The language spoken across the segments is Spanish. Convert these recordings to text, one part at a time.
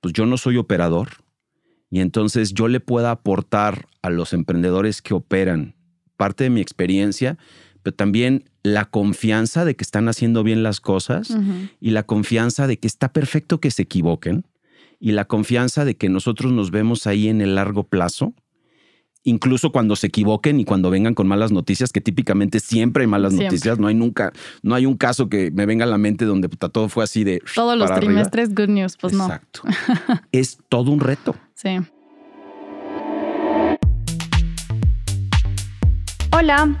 pues yo no soy operador y entonces yo le pueda aportar a los emprendedores que operan parte de mi experiencia, pero también la confianza de que están haciendo bien las cosas y la confianza de que está perfecto que se equivoquen y la confianza de que nosotros nos vemos ahí en el largo plazo incluso cuando se equivoquen y cuando vengan con malas noticias, que típicamente siempre hay malas noticias, no hay nunca, no hay un caso que me venga a la mente donde todo fue así de... Todos los trimestres good news, pues no. Exacto. es todo un reto. Sí. Hola.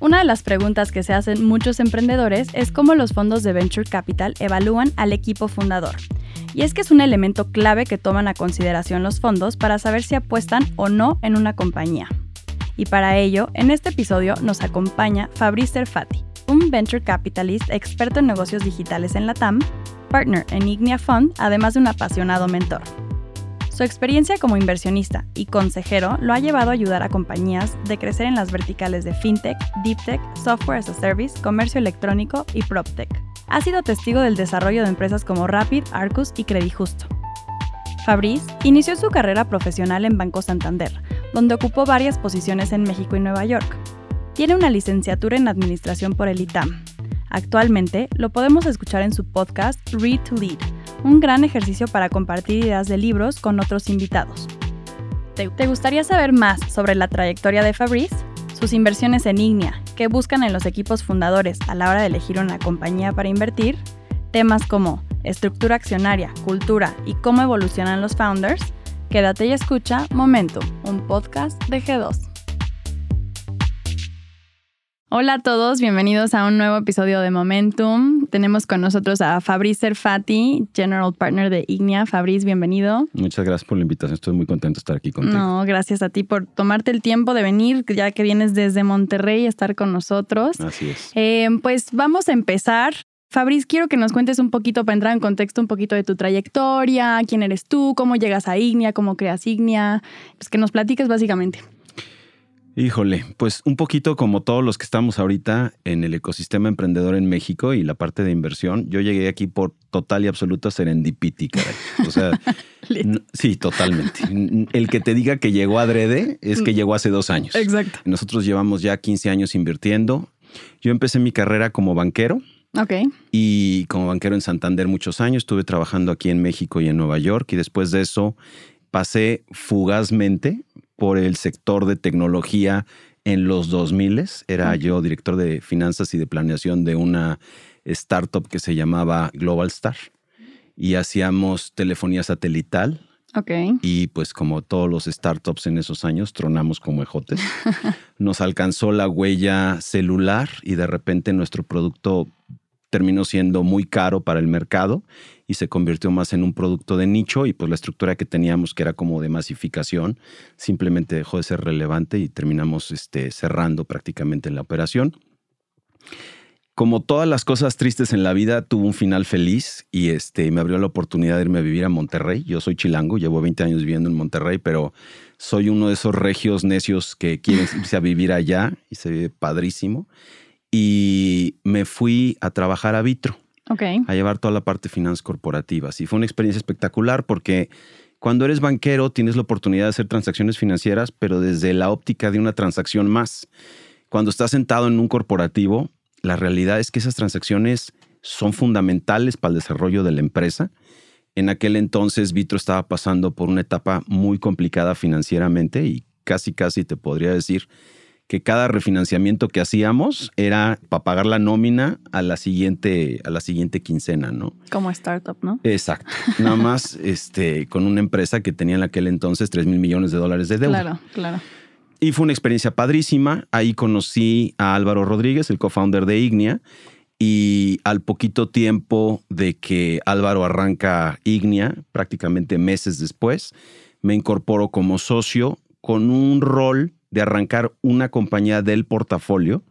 Una de las preguntas que se hacen muchos emprendedores es cómo los fondos de Venture Capital evalúan al equipo fundador. Y es que es un elemento clave que toman a consideración los fondos para saber si apuestan o no en una compañía. Y para ello, en este episodio nos acompaña Fabrice Serfati, un venture capitalist experto en negocios digitales en la TAM, partner en Ignia Fund, además de un apasionado mentor. Su experiencia como inversionista y consejero lo ha llevado a ayudar a compañías de crecer en las verticales de FinTech, DeepTech, Software as a Service, comercio electrónico y PropTech. Ha sido testigo del desarrollo de empresas como Rapid, Arcus y Credijusto. Fabrice inició su carrera profesional en Banco Santander, donde ocupó varias posiciones en México y Nueva York. Tiene una licenciatura en Administración por el ITAM. Actualmente lo podemos escuchar en su podcast Read to Lead, un gran ejercicio para compartir ideas de libros con otros invitados. ¿Te, gustaría saber más sobre la trayectoria de Fabrice? Sus inversiones en Ignia, que buscan en los equipos fundadores a la hora de elegir una compañía para invertir, temas como estructura accionaria, cultura y cómo evolucionan los founders, quédate y escucha Momentum, un podcast de G2. Hola a todos, bienvenidos a un nuevo episodio de Momentum. Tenemos con nosotros a Fabrice Serfati, General Partner de Ignia. Fabrice, bienvenido. Muchas gracias por la invitación, estoy muy contento de estar aquí contigo. No, gracias a ti por tomarte el tiempo de venir, ya que vienes desde Monterrey a estar con nosotros. Así es. Eh, pues vamos a empezar. Fabrice, quiero que nos cuentes un poquito, para entrar en contexto, un poquito de tu trayectoria, quién eres tú, cómo llegas a Ignia, cómo creas Ignia, pues que nos platiques básicamente. Híjole, pues un poquito como todos los que estamos ahorita en el ecosistema emprendedor en México y la parte de inversión, yo llegué aquí por total y absoluta serendipity, caray. O sea, sí, totalmente. El que te diga que llegó adrede es que mm. llegó hace dos años. Exacto. Nosotros llevamos ya 15 años invirtiendo. Yo empecé mi carrera como banquero. Ok. Y como banquero en Santander muchos años, estuve trabajando aquí en México y en Nueva York y después de eso pasé fugazmente por el sector de tecnología en los 2000. Era yo director de finanzas y de planeación de una startup que se llamaba Global Star y hacíamos telefonía satelital. Okay. Y pues como todos los startups en esos años, tronamos como ejotes. Nos alcanzó la huella celular y de repente nuestro producto terminó siendo muy caro para el mercado y se convirtió más en un producto de nicho y pues la estructura que teníamos que era como de masificación simplemente dejó de ser relevante y terminamos este, cerrando prácticamente la operación. Como todas las cosas tristes en la vida, tuvo un final feliz y este, me abrió la oportunidad de irme a vivir a Monterrey. Yo soy chilango, llevo 20 años viviendo en Monterrey, pero soy uno de esos regios necios que quieren irse a vivir allá y se vive padrísimo. Y me fui a trabajar a Vitro a llevar toda la parte finanzas corporativas. Y fue una experiencia espectacular porque cuando eres banquero tienes la oportunidad de hacer transacciones financieras, pero desde la óptica de una transacción más. Cuando estás sentado en un corporativo, la realidad es que esas transacciones son fundamentales para el desarrollo de la empresa. En aquel entonces Vitro estaba pasando por una etapa muy complicada financieramente y casi, casi te podría decir que cada refinanciamiento que hacíamos era para pagar la nómina a la siguiente, a la siguiente quincena, ¿no? Como startup, ¿no? Exacto. Nada más este, con una empresa que tenía en aquel entonces 3 mil millones de dólares de deuda. Claro, claro. Y fue una experiencia padrísima. Ahí conocí a Álvaro Rodríguez, el co-founder de Ignia. Y al poquito tiempo de que Álvaro arranca Ignia, prácticamente meses después, me incorporo como socio con un rol de arrancar una compañía del portafolio.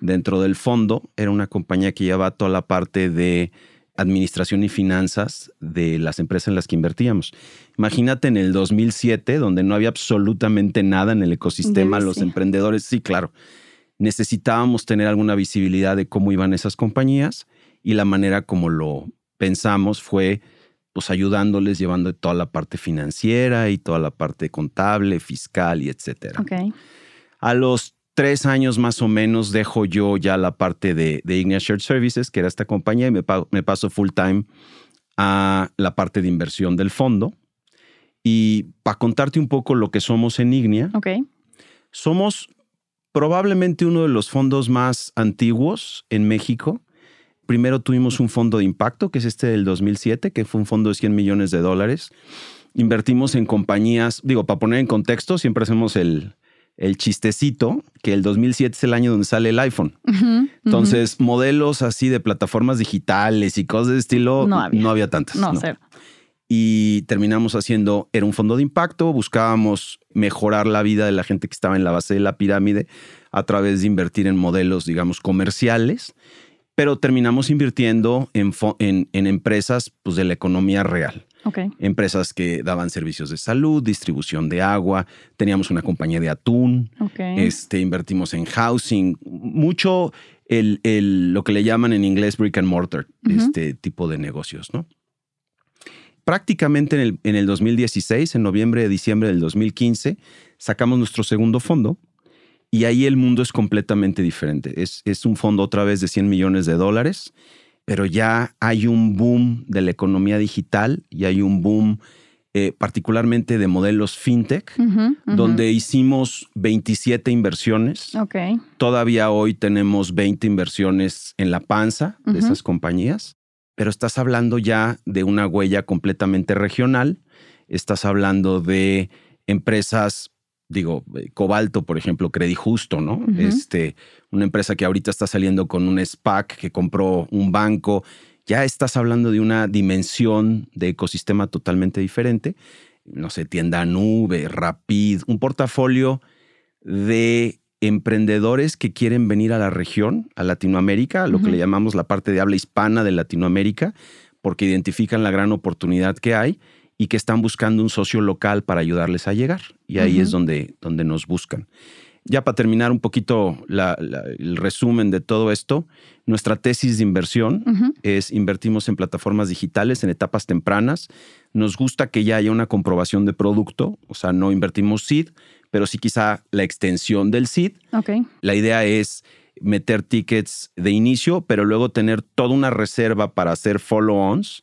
Dentro del fondo era una compañía que llevaba toda la parte de administración y finanzas de las empresas en las que invertíamos. Imagínate en el 2007, donde no había absolutamente nada en el ecosistema, los emprendedores, sí, claro, necesitábamos tener alguna visibilidad de cómo iban esas compañías y la manera como lo pensamos fue pues ayudándoles, llevando toda la parte financiera y toda la parte contable, fiscal y etcétera. A los tres años más o menos dejo yo ya la parte de, de Ignia Shared Services, que era esta compañía, y me, paso full time a la parte de inversión del fondo. Y para contarte un poco lo que somos en Ignia, somos probablemente uno de los fondos más antiguos en México. Primero tuvimos un fondo de impacto, que es este del 2007, que fue un fondo de 100 millones de dólares. Invertimos en compañías, digo, para poner en contexto, siempre hacemos el, el chistecito que el 2007 es el año donde sale el iPhone. Entonces, modelos así de plataformas digitales y cosas de estilo, no había, tantas. No, Cero. Y terminamos haciendo, era un fondo de impacto, buscábamos mejorar la vida de la gente que estaba en la base de la pirámide a través de invertir en modelos, digamos, comerciales, pero terminamos invirtiendo en, en empresas pues, de la economía real. Empresas que daban servicios de salud, distribución de agua, teníamos una compañía de atún, este, invertimos en housing, mucho el, lo que le llaman en inglés brick and mortar, este tipo de negocios, ¿no? Prácticamente en el, en el 2016, en noviembre, diciembre del 2015, sacamos nuestro segundo fondo y ahí el mundo es completamente diferente. Es, es un fondo otra vez de 100 millones de dólares pero ya hay un boom de la economía digital y hay un boom eh, particularmente de modelos fintech, donde hicimos 27 inversiones. Todavía hoy tenemos 20 inversiones en la panza de esas compañías, pero estás hablando ya de una huella completamente regional, estás hablando de empresas digo, eh, Cobalto, por ejemplo, Credit Justo, ¿no? Este, una empresa que ahorita está saliendo con un SPAC que compró un banco. Ya estás hablando de una dimensión de ecosistema totalmente diferente. No sé, tienda nube, Rapid, un portafolio de emprendedores que quieren venir a la región, a Latinoamérica, a lo que le llamamos la parte de habla hispana de Latinoamérica, porque identifican la gran oportunidad que hay y que están buscando un socio local para ayudarles a llegar. Y ahí es donde, donde nos buscan. Ya para terminar un poquito el resumen de todo esto, nuestra tesis de inversión es invertimos en plataformas digitales en etapas tempranas. Nos gusta que ya haya una comprobación de producto, o sea, no invertimos seed, pero sí quizá la extensión del. Okay. La idea es meter tickets de inicio, pero luego tener toda una reserva para hacer follow-ons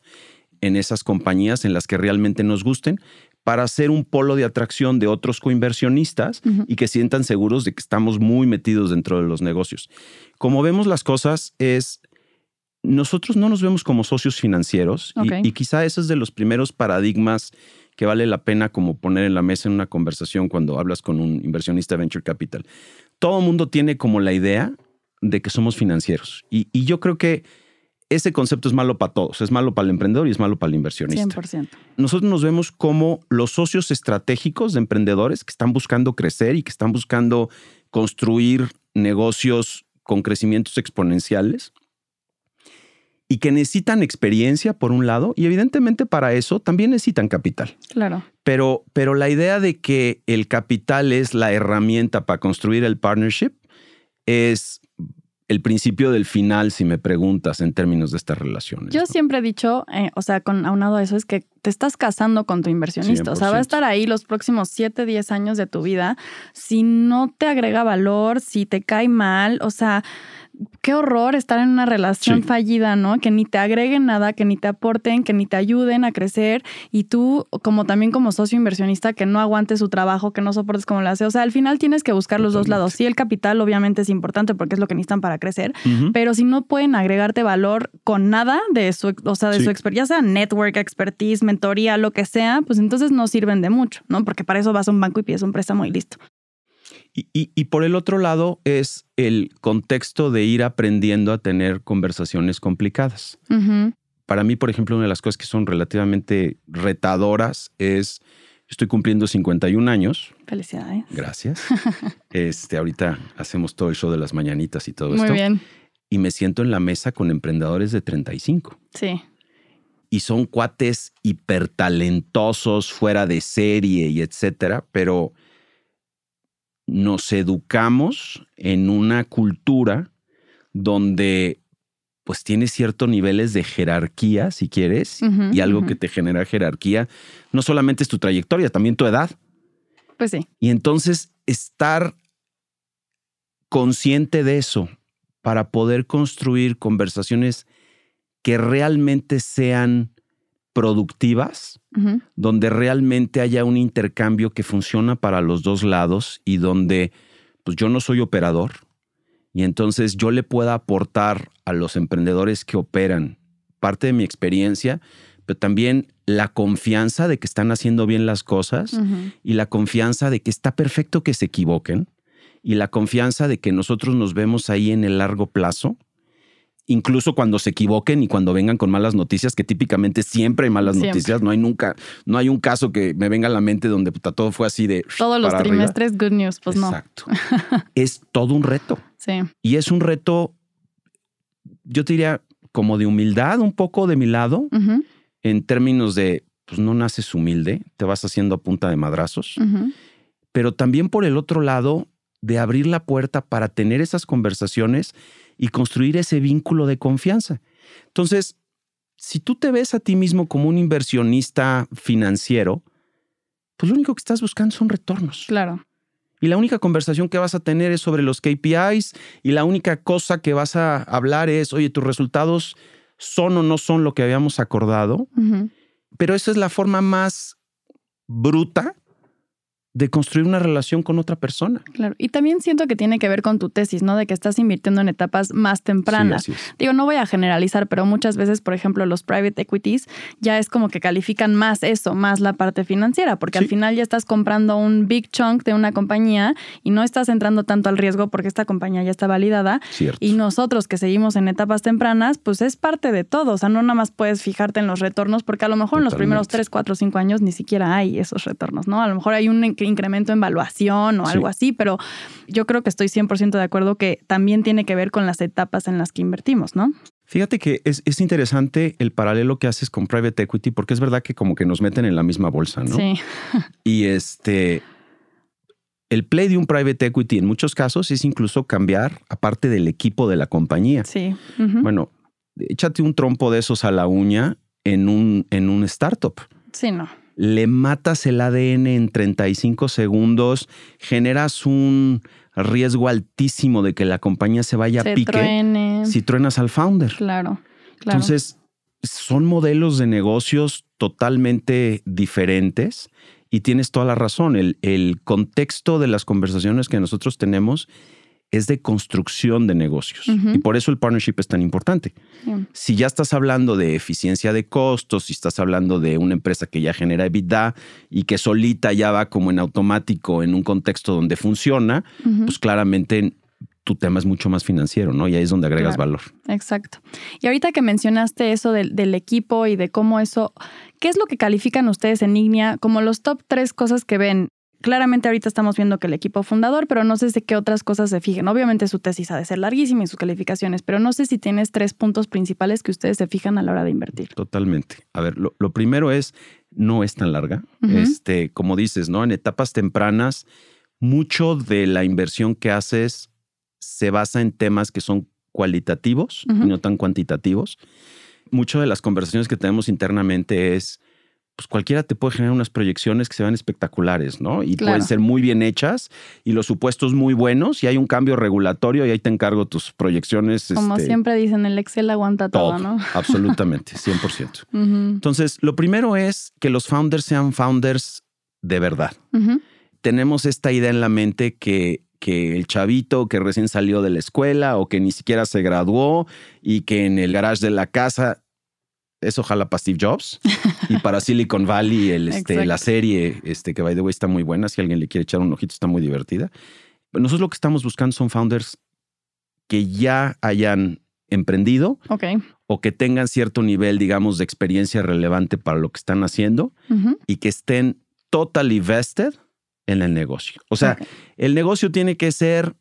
en esas compañías en las que realmente nos gusten para ser un polo de atracción de otros coinversionistas y que sientan seguros de que estamos muy metidos dentro de los negocios. Como vemos las cosas es, nosotros no nos vemos como socios financieros y, y, quizá ese es de los primeros paradigmas que vale la pena como poner en la mesa en una conversación cuando hablas con un inversionista venture capital. Todo el mundo tiene como la idea de que somos financieros y, y yo creo que ese concepto es malo para todos. Es malo para el emprendedor y es malo para el inversionista. 100%. Nosotros nos vemos como los socios estratégicos de emprendedores que están buscando crecer y que están buscando construir negocios con crecimientos exponenciales y que necesitan experiencia por un lado y evidentemente para eso también necesitan capital. Claro. Pero, pero la idea de que el capital es la herramienta para construir el partnership es el principio del final, si me preguntas en términos de estas relaciones. Yo siempre he dicho, eh, o sea, con aunado a eso, es que te estás casando con tu inversionista. O sea, va a estar ahí los próximos 7, 10 años de tu vida. Si no te agrega valor, si te cae mal, o sea, qué horror estar en una relación fallida, ¿no? Que ni te agreguen nada, que ni te aporten, que ni te ayuden a crecer y tú, como también como socio inversionista, que no aguantes su trabajo, que no soportes como lo hace. O sea, al final tienes que buscar los dos lados. Sí, el capital obviamente es importante porque es lo que necesitan para crecer, pero si no pueden agregarte valor con nada de su, o sea, de su experiencia, sea network, expertise, mentoría, lo que sea, pues entonces no sirven de mucho, ¿no? Porque para eso vas a un banco y pides un préstamo y listo. Y, por el otro lado es el contexto de ir aprendiendo a tener conversaciones complicadas. Para mí, por ejemplo, una de las cosas que son relativamente retadoras es, estoy cumpliendo 51 años. Felicidades. Gracias. este, ahorita hacemos todo el show de las mañanitas y todo esto. Muy bien. Y me siento en la mesa con emprendedores de 35. Sí. Y son cuates hipertalentosos, fuera de serie y etcétera, pero nos educamos en una cultura donde pues tienes ciertos niveles de jerarquía, si quieres, y algo que te genera jerarquía, no solamente es tu trayectoria, también tu edad. Pues sí. Y entonces estar consciente de eso para poder construir conversaciones que realmente sean productivas, donde realmente haya un intercambio que funciona para los dos lados y donde pues yo no soy operador y entonces yo le pueda aportar a los emprendedores que operan parte de mi experiencia, pero también la confianza de que están haciendo bien las cosas y la confianza de que está perfecto que se equivoquen y la confianza de que nosotros nos vemos ahí en el largo plazo incluso cuando se equivoquen y cuando vengan con malas noticias, que típicamente siempre hay malas noticias, no hay nunca, no hay un caso que me venga a la mente donde todo fue así de... Todos los trimestres, good news, pues no. Exacto. es todo un reto. Sí. Y es un reto, yo te diría, como de humildad, un poco de mi lado, en términos de, pues no naces humilde, te vas haciendo a punta de madrazos, pero también por el otro lado, de abrir la puerta para tener esas conversaciones y construir ese vínculo de confianza. Entonces, si tú te ves a ti mismo como un inversionista financiero, pues lo único que estás buscando son retornos. Claro. Y la única conversación que vas a tener es sobre los KPIs y la única cosa que vas a hablar es, oye, tus resultados son o no son lo que habíamos acordado. Pero esa es la forma más bruta de construir una relación con otra persona. Claro, y también siento que tiene que ver con tu tesis, ¿no? De que estás invirtiendo en etapas más tempranas. Digo, no voy a generalizar, pero muchas veces, por ejemplo, los private equities ya es como que califican más eso, más la parte financiera, porque al final ya estás comprando un big chunk de una compañía y no estás entrando tanto al riesgo porque esta compañía ya está validada. Y nosotros que seguimos en etapas tempranas, pues es parte de todo. O sea, no nada más puedes fijarte en los retornos, porque a lo mejor en los primeros 3, 4, 5 años ni siquiera hay esos retornos, ¿no? A lo mejor hay un incremento en valuación o algo así, pero yo creo que estoy 100% de acuerdo que también tiene que ver con las etapas en las que invertimos, ¿no? Fíjate que es, es, interesante el paralelo que haces con private equity, porque es verdad que como que nos meten en la misma bolsa, ¿no? Sí. Y este, el play de un private equity en muchos casos es incluso cambiar aparte del equipo de la compañía. Sí. Bueno, échate un trompo de esos a la uña en un, en un startup. Sí, no le matas el ADN en 35 segundos, generas un riesgo altísimo de que la compañía se vaya a pique si truenas al founder. Claro, claro. Entonces, son modelos de negocios totalmente diferentes y tienes toda la razón. El, el contexto de las conversaciones que nosotros tenemos es de construcción de negocios. Y por eso el partnership es tan importante. Si ya estás hablando de eficiencia de costos, si estás hablando de una empresa que ya genera EBITDA y que solita ya va como en automático en un contexto donde funciona, pues claramente tu tema es mucho más financiero, ¿no? Y ahí es donde agregas valor. Exacto. Y ahorita que mencionaste eso del, del, equipo y de cómo eso, ¿qué es lo que califican ustedes en Ignia como los top tres cosas que ven Claramente ahorita estamos viendo que el equipo fundador, pero no sé de qué otras cosas se fijen. Obviamente su tesis ha de ser larguísima y sus calificaciones, pero no sé si tienes tres puntos principales que ustedes se fijan a la hora de invertir. Totalmente. A ver, lo, primero es, no es tan larga. Este, como dices, ¿no? En etapas tempranas, mucho de la inversión que haces se basa en temas que son cualitativos y no tan cuantitativos. Mucho de las conversaciones que tenemos internamente es pues cualquiera te puede generar unas proyecciones que se van espectaculares, ¿no? Y pueden ser muy bien hechas y los supuestos muy buenos y hay un cambio regulatorio y ahí te encargo tus proyecciones. Como este, siempre dicen, el Excel aguanta todo, ¿no? Absolutamente, 100%. Entonces, lo primero es que los founders sean founders de verdad. Tenemos esta idea en la mente que que el chavito que recién salió de la escuela o que ni siquiera se graduó y que en el garage de la casa es ojalá para Steve Jobs y para Silicon Valley, el, este, la serie, este, que by the way está muy buena, si alguien le quiere echar un ojito, está muy divertida. Nosotros lo que estamos buscando son founders que ya hayan emprendido o que tengan cierto nivel, digamos, de experiencia relevante para lo que están haciendo y que estén totally vested en el negocio. O sea, el negocio tiene que ser,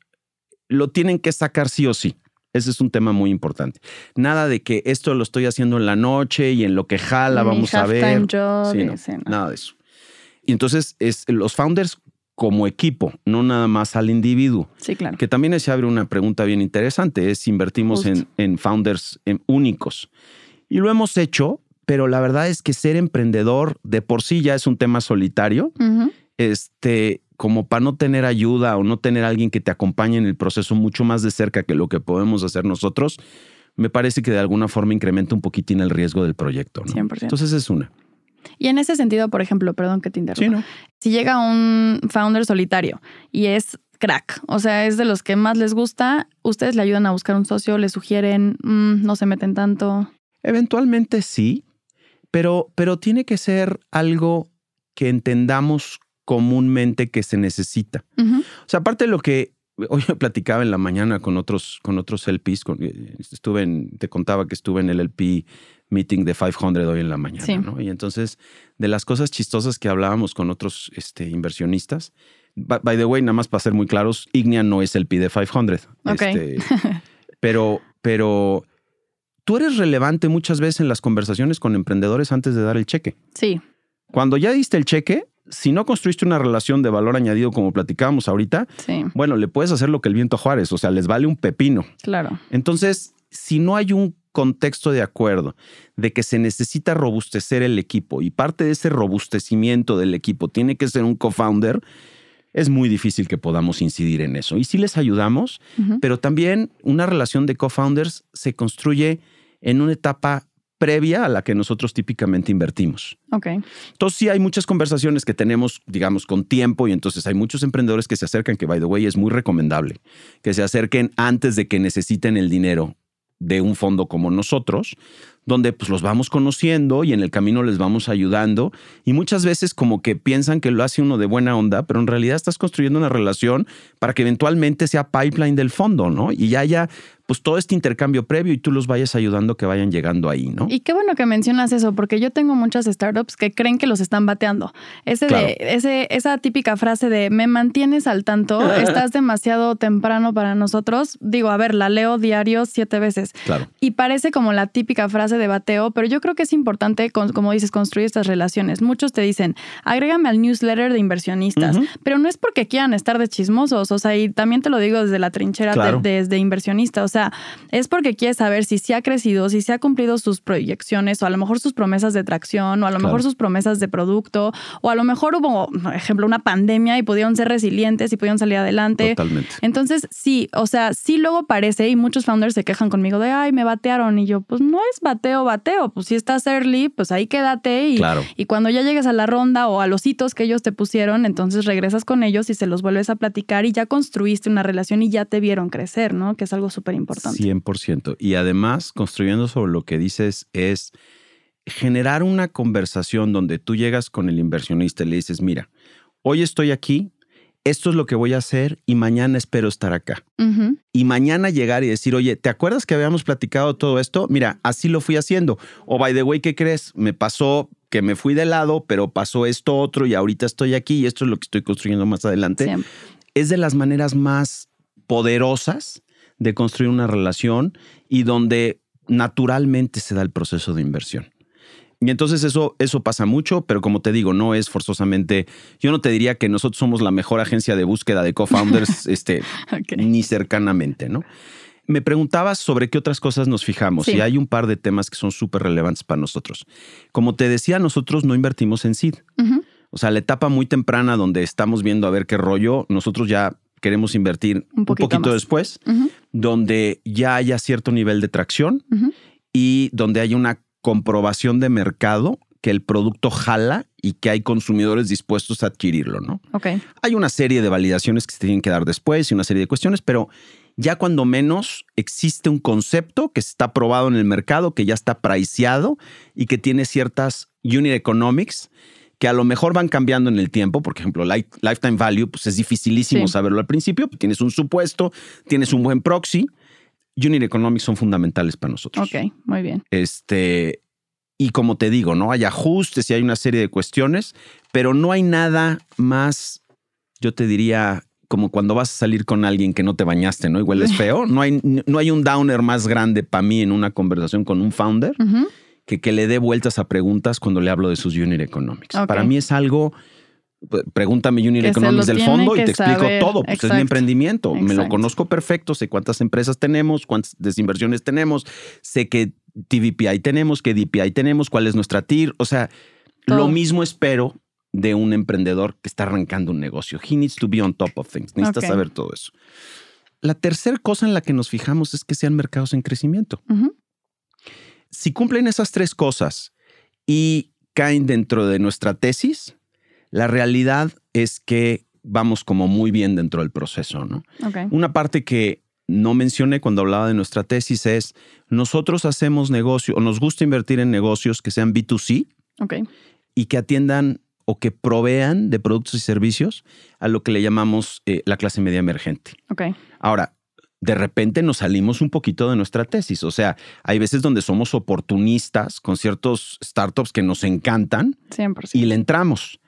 lo tienen que sacar sí o sí. Ese es un tema muy importante. Nada de que esto lo estoy haciendo en la noche y en lo que jala, Mi vamos a ver. halftime job Sí, y no, así, ¿no? Nada de eso. Y entonces es los founders como equipo, no nada más al individuo. Sí, claro. Que también se abre una pregunta bien interesante, es si invertimos en, founders en únicos. Y lo hemos hecho, pero la verdad es que ser emprendedor de por sí ya es un tema solitario, este, como para no tener ayuda o no tener alguien que te acompañe en el proceso mucho más de cerca que lo que podemos hacer nosotros, me parece que de alguna forma incrementa un poquitín el riesgo del proyecto. ¿no? 100%. Entonces es una. Y en ese sentido, por ejemplo, perdón que te interrumpa. Sí, ¿no? si llega un founder solitario y es crack, o sea, es de los que más les gusta, ustedes le ayudan a buscar un socio, le sugieren, "Mm, no se meten tanto. Eventualmente sí, pero, pero tiene que ser algo que entendamos comúnmente que se necesita. O sea, aparte de lo que hoy platicaba en la mañana con otros, con otros LPs, con- eh, estuve en, te contaba que estuve en el LP meeting de 500 hoy en la mañana, Sí. ¿no? Y entonces, de las cosas chistosas que hablábamos con otros este, inversionistas, by, by the way, nada más para ser muy claros, Ignea no es el P de 500. Ok. Este, pero, pero tú eres relevante muchas veces en las conversaciones con emprendedores antes de dar el cheque. Sí, Cuando ya diste el cheque, si no construiste una relación de valor añadido como platicábamos ahorita, sí, bueno, le puedes hacer lo que el viento a Juárez, o sea, les vale un pepino. claro. Entonces, si no hay un contexto de acuerdo de que se necesita robustecer el equipo y parte de ese robustecimiento del equipo tiene que ser un co-founder, es muy difícil que podamos incidir en eso. Y sí les ayudamos, pero también una relación de co-founders se construye en una etapa previa a la que nosotros típicamente invertimos. Ok, Entonces sí hay muchas conversaciones que tenemos, digamos, con tiempo y entonces hay muchos emprendedores que se acercan, que by the way es muy recomendable, que se acerquen antes de que necesiten el dinero de un fondo como nosotros, donde pues los vamos conociendo y en el camino les vamos ayudando y muchas veces como que piensan que lo hace uno de buena onda, pero en realidad estás construyendo una relación para que eventualmente sea pipeline del fondo, ¿no? Y ya haya pues todo este intercambio previo y tú los vayas ayudando que vayan llegando ahí, ¿no? Y qué bueno que mencionas eso, porque yo tengo muchas startups que creen que los están bateando. Ese Claro. de, ese, esa típica frase de me mantienes al tanto, estás demasiado temprano para nosotros. Digo, a ver, la leo diario siete veces. Claro. Y parece como la típica frase de bateo, pero yo creo que es importante, como dices, construir estas relaciones. Muchos te dicen, agrégame al newsletter de inversionistas, pero no es porque quieran estar de chismosos, o sea, y también te lo digo desde la trinchera de- desde inversionista, o sea, es porque quieres saber si se ha crecido, si se ha cumplido sus proyecciones, o a lo mejor sus promesas de tracción, o a lo Claro. mejor sus promesas de producto, o a lo mejor hubo, por ejemplo, una pandemia y pudieron ser resilientes y pudieron salir adelante. Totalmente. Entonces, sí, o sea, sí luego parece y muchos founders se quejan conmigo de, ay, me batearon. Y yo, pues no es bateo, bateo. Pues si estás early, pues ahí quédate. Y, Claro. y cuando ya llegues a la ronda o a los hitos que ellos te pusieron, entonces regresas con ellos y se los vuelves a platicar y ya construiste una relación y ya te vieron crecer, ¿no? Que es algo súper importante. 100%. Y además, construyendo sobre lo que dices, es generar una conversación donde tú llegas con el inversionista y le dices, mira, hoy estoy aquí, esto es lo que voy a hacer y mañana espero estar acá. Y mañana llegar y decir, oye, ¿te acuerdas que habíamos platicado todo esto? Mira, así lo fui haciendo. O by the way, ¿qué crees? Me pasó que me fui de lado, pero pasó esto otro y ahorita estoy aquí y esto es lo que estoy construyendo más adelante es de las maneras más poderosas de construir una relación y donde naturalmente se da el proceso de inversión. Y entonces eso, eso pasa mucho, pero como te digo, no es forzosamente, yo no te diría que nosotros somos la mejor agencia de búsqueda de co-founders, este, ni cercanamente, ¿no? Me preguntabas sobre qué otras cosas nos fijamos Sí. y hay un par de temas que son súper relevantes para nosotros. Como te decía, nosotros no invertimos en. Ujú, O sea, la etapa muy temprana donde estamos viendo a ver qué rollo, nosotros ya queremos invertir Un un poquito después, donde ya haya cierto nivel de tracción y donde haya una comprobación de mercado que el producto jala y que hay consumidores dispuestos a adquirirlo, ¿no? Hay una serie de validaciones que se tienen que dar después y una serie de cuestiones, pero ya cuando menos existe un concepto que está probado en el mercado, que ya está priceado y que tiene ciertas unit economics que a lo mejor van cambiando en el tiempo. Por ejemplo, lifetime value, pues es dificilísimo saberlo al principio. Tienes un supuesto, tienes un buen proxy. Unit economics son fundamentales para nosotros. Ok, muy bien. Este, y como te digo, ¿no? Hay ajustes y hay una serie de cuestiones, pero no hay nada más, yo te diría, como cuando vas a salir con alguien que no te bañaste, ¿no? Igual es feo. No hay, no hay un downer más grande para mí en una conversación con un founder que que le dé vueltas a preguntas cuando le hablo de sus unit economics. Para mí es algo pues, pregúntame Unit Economics del fondo y te explico todo. Pues es mi emprendimiento. Me lo conozco perfecto, sé cuántas empresas tenemos, cuántas desinversiones tenemos, sé qué TVPI tenemos, qué DPI tenemos, cuál es nuestra TIR. O sea, lo mismo espero de un emprendedor que está arrancando un negocio. He needs to be on top of things. Necesita saber todo eso. La tercera cosa en la que nos fijamos es que sean mercados en crecimiento. Si cumplen esas tres cosas y caen dentro de nuestra tesis, la realidad es que vamos como muy bien dentro del proceso, ¿no? Una parte que no mencioné cuando hablaba de nuestra tesis es, nosotros hacemos negocio o nos gusta invertir en negocios que sean B2C y que atiendan o que provean de productos y servicios a lo que le llamamos eh, la clase media emergente. Ahora, de repente nos salimos un poquito de nuestra tesis. O sea, hay veces donde somos oportunistas con ciertos startups que nos encantan y le entramos.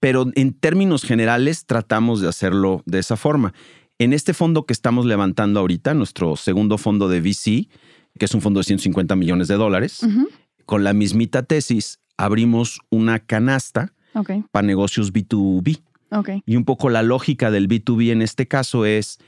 Pero en términos generales tratamos de hacerlo de esa forma. En este fondo que estamos levantando ahorita, nuestro segundo fondo de VC, que es un fondo de 150 millones de dólares, con la mismita tesis, abrimos una canasta para negocios B2B. Y un poco la lógica del B2B en este caso es,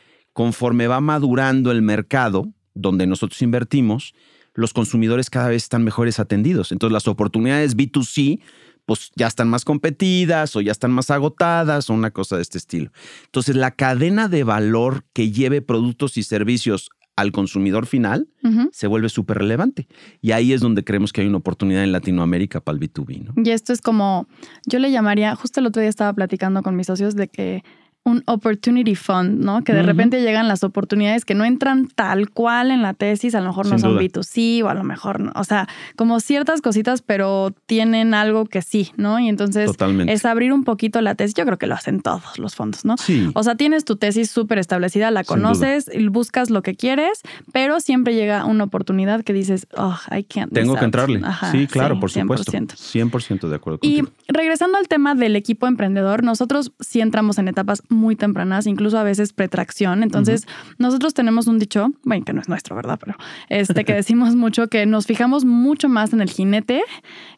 conforme va madurando el mercado donde nosotros invertimos, los consumidores cada vez están mejores atendidos. Entonces las oportunidades B2C pues ya están más competidas o ya están más agotadas o una cosa de este estilo. Entonces, la cadena de valor que lleve productos y servicios al consumidor final se vuelve súper relevante. Y ahí es donde creemos que hay una oportunidad en Latinoamérica para el B2B. ¿no? Y esto es como, yo le llamaría, justo el otro día estaba platicando con mis socios de que un opportunity fund, ¿no? Que de repente llegan las oportunidades que no entran tal cual en la tesis, a lo mejor no son B2C o a lo mejor no, o sea, como ciertas cositas, pero tienen algo que sí, ¿no? Y entonces es abrir un poquito la tesis. Yo creo que lo hacen todos los fondos, ¿no? Sí. O sea, tienes tu tesis súper establecida, la conoces, buscas lo que quieres, pero siempre llega una oportunidad que dices, oh, I can't. Tengo que entrarle. sí, claro, por supuesto. 100%. de acuerdo contigo. Y regresando al tema del equipo emprendedor, nosotros sí entramos en etapas muy tempranas, incluso a veces pretracción. Entonces, nosotros tenemos un dicho, bueno, que no es nuestro, ¿verdad? Pero este que decimos mucho que nos fijamos mucho más en el jinete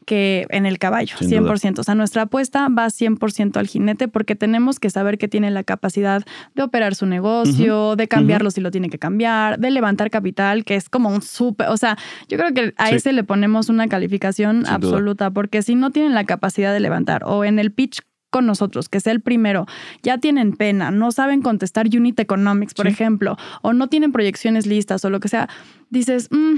que en el caballo, 100%. O sea, nuestra apuesta va 100% al jinete porque tenemos que saber que tiene la capacidad de operar su negocio, de cambiarlo si lo tiene que cambiar, de levantar capital, que es como un súper, o sea, yo creo que a ese le ponemos una calificación absoluta porque si no tienen la capacidad de levantar o en el pitch con nosotros, que sea el primero, ya tienen pena, no saben contestar Unit Economics, por ejemplo, o no tienen proyecciones listas o lo que sea, dices, mm,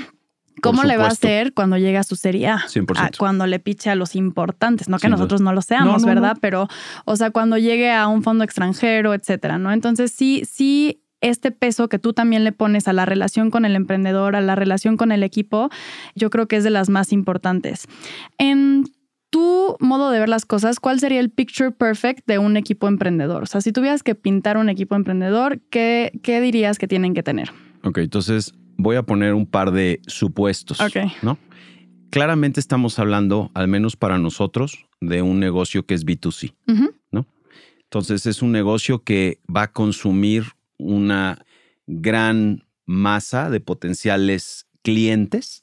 ¿Cómo le va a hacer cuando llega a su serie A? 100%. cuando le piche a los importantes, no que nosotros no lo seamos, ¿verdad? Pero, o sea, cuando llegue a un fondo extranjero, etcétera, ¿no? Entonces, sí, sí, este peso que tú también le pones a la relación con el emprendedor, a la relación con el equipo, yo creo que es de las más importantes. En tu modo de ver las cosas, ¿cuál sería el picture perfect de un equipo emprendedor? O sea, si tuvieras que pintar un equipo emprendedor, ¿qué, qué dirías que tienen que tener? Ok, entonces voy a poner un par de supuestos. Ok. ¿no? Claramente estamos hablando, al menos para nosotros, de un negocio que es B2C, ¿no? Entonces es un negocio que va a consumir una gran masa de potenciales clientes.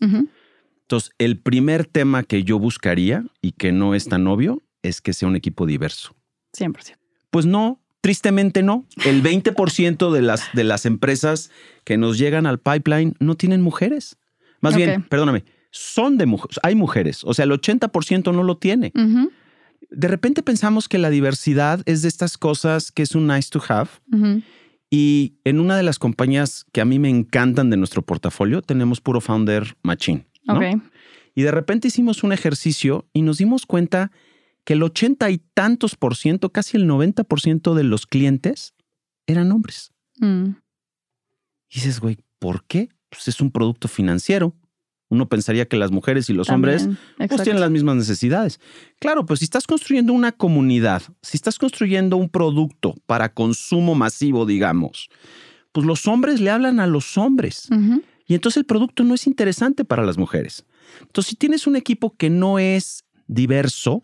Entonces, el primer tema que yo buscaría y que no es tan obvio es que sea un equipo diverso. 100%. Pues no, tristemente no. El 20% de las, de las empresas que nos llegan al pipeline no tienen mujeres. Más bien, perdóname, son de mujeres, hay mujeres, o sea, el 80% no lo tiene. De repente pensamos que la diversidad es de estas cosas que es un nice to have. Y en una de las compañías que a mí me encantan de nuestro portafolio, tenemos puro founder machine. Y de repente hicimos un ejercicio y nos dimos cuenta que el ochenta y tantos por ciento, casi el 90 por ciento de los clientes eran hombres. Mm. Y dices, güey, ¿por qué? Pues es un producto financiero. Uno pensaría que las mujeres y los hombres pues, tienen las mismas necesidades. Claro, pues si estás construyendo una comunidad, si estás construyendo un producto para consumo masivo, digamos, pues los hombres le hablan a los hombres. Y entonces el producto no es interesante para las mujeres. Entonces, si tienes un equipo que no es diverso,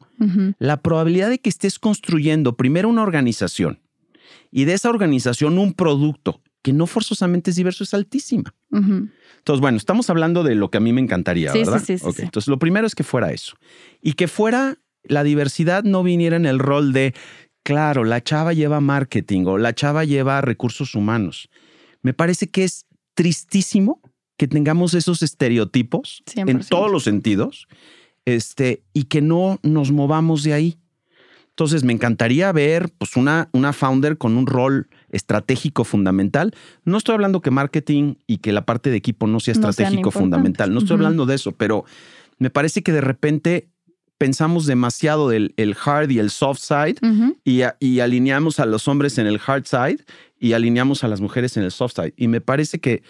la probabilidad de que estés construyendo primero una organización y de esa organización un producto que no forzosamente es diverso es altísima. Entonces, bueno, estamos hablando de lo que a mí me encantaría, ¿verdad? Sí, sí, sí, Entonces, lo primero es que fuera eso. Y que fuera la diversidad no viniera en el rol de, claro, la chava lleva marketing o la chava lleva recursos humanos. Me parece que es tristísimo que tengamos esos estereotipos en todos los sentidos este, y que no nos movamos de ahí. Entonces, me encantaría ver pues, una, una founder con un rol estratégico fundamental. No estoy hablando que marketing y que la parte de equipo no sea estratégico fundamental. No estoy hablando de eso, pero me parece que de repente pensamos demasiado del el hard y el soft side y, y, alineamos a los hombres en el hard side y alineamos a las mujeres en el soft side. Y me parece que,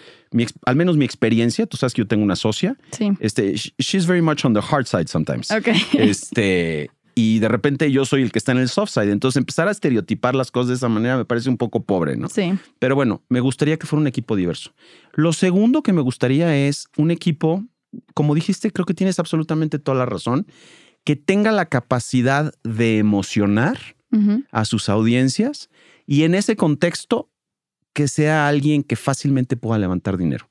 al menos mi experiencia, tú sabes que yo tengo una socia, sí. este, she's very much on the hard side sometimes. Okay. Este, y de repente yo soy el que está en el soft side. Entonces empezar a estereotipar las cosas de esa manera me parece un poco pobre, ¿no? Sí. Pero bueno, me gustaría que fuera un equipo diverso. Lo segundo que me gustaría es un equipo, como dijiste, creo que tienes absolutamente toda la razón, que tenga la capacidad de emocionar a sus audiencias y en ese contexto que sea alguien que fácilmente pueda levantar dinero.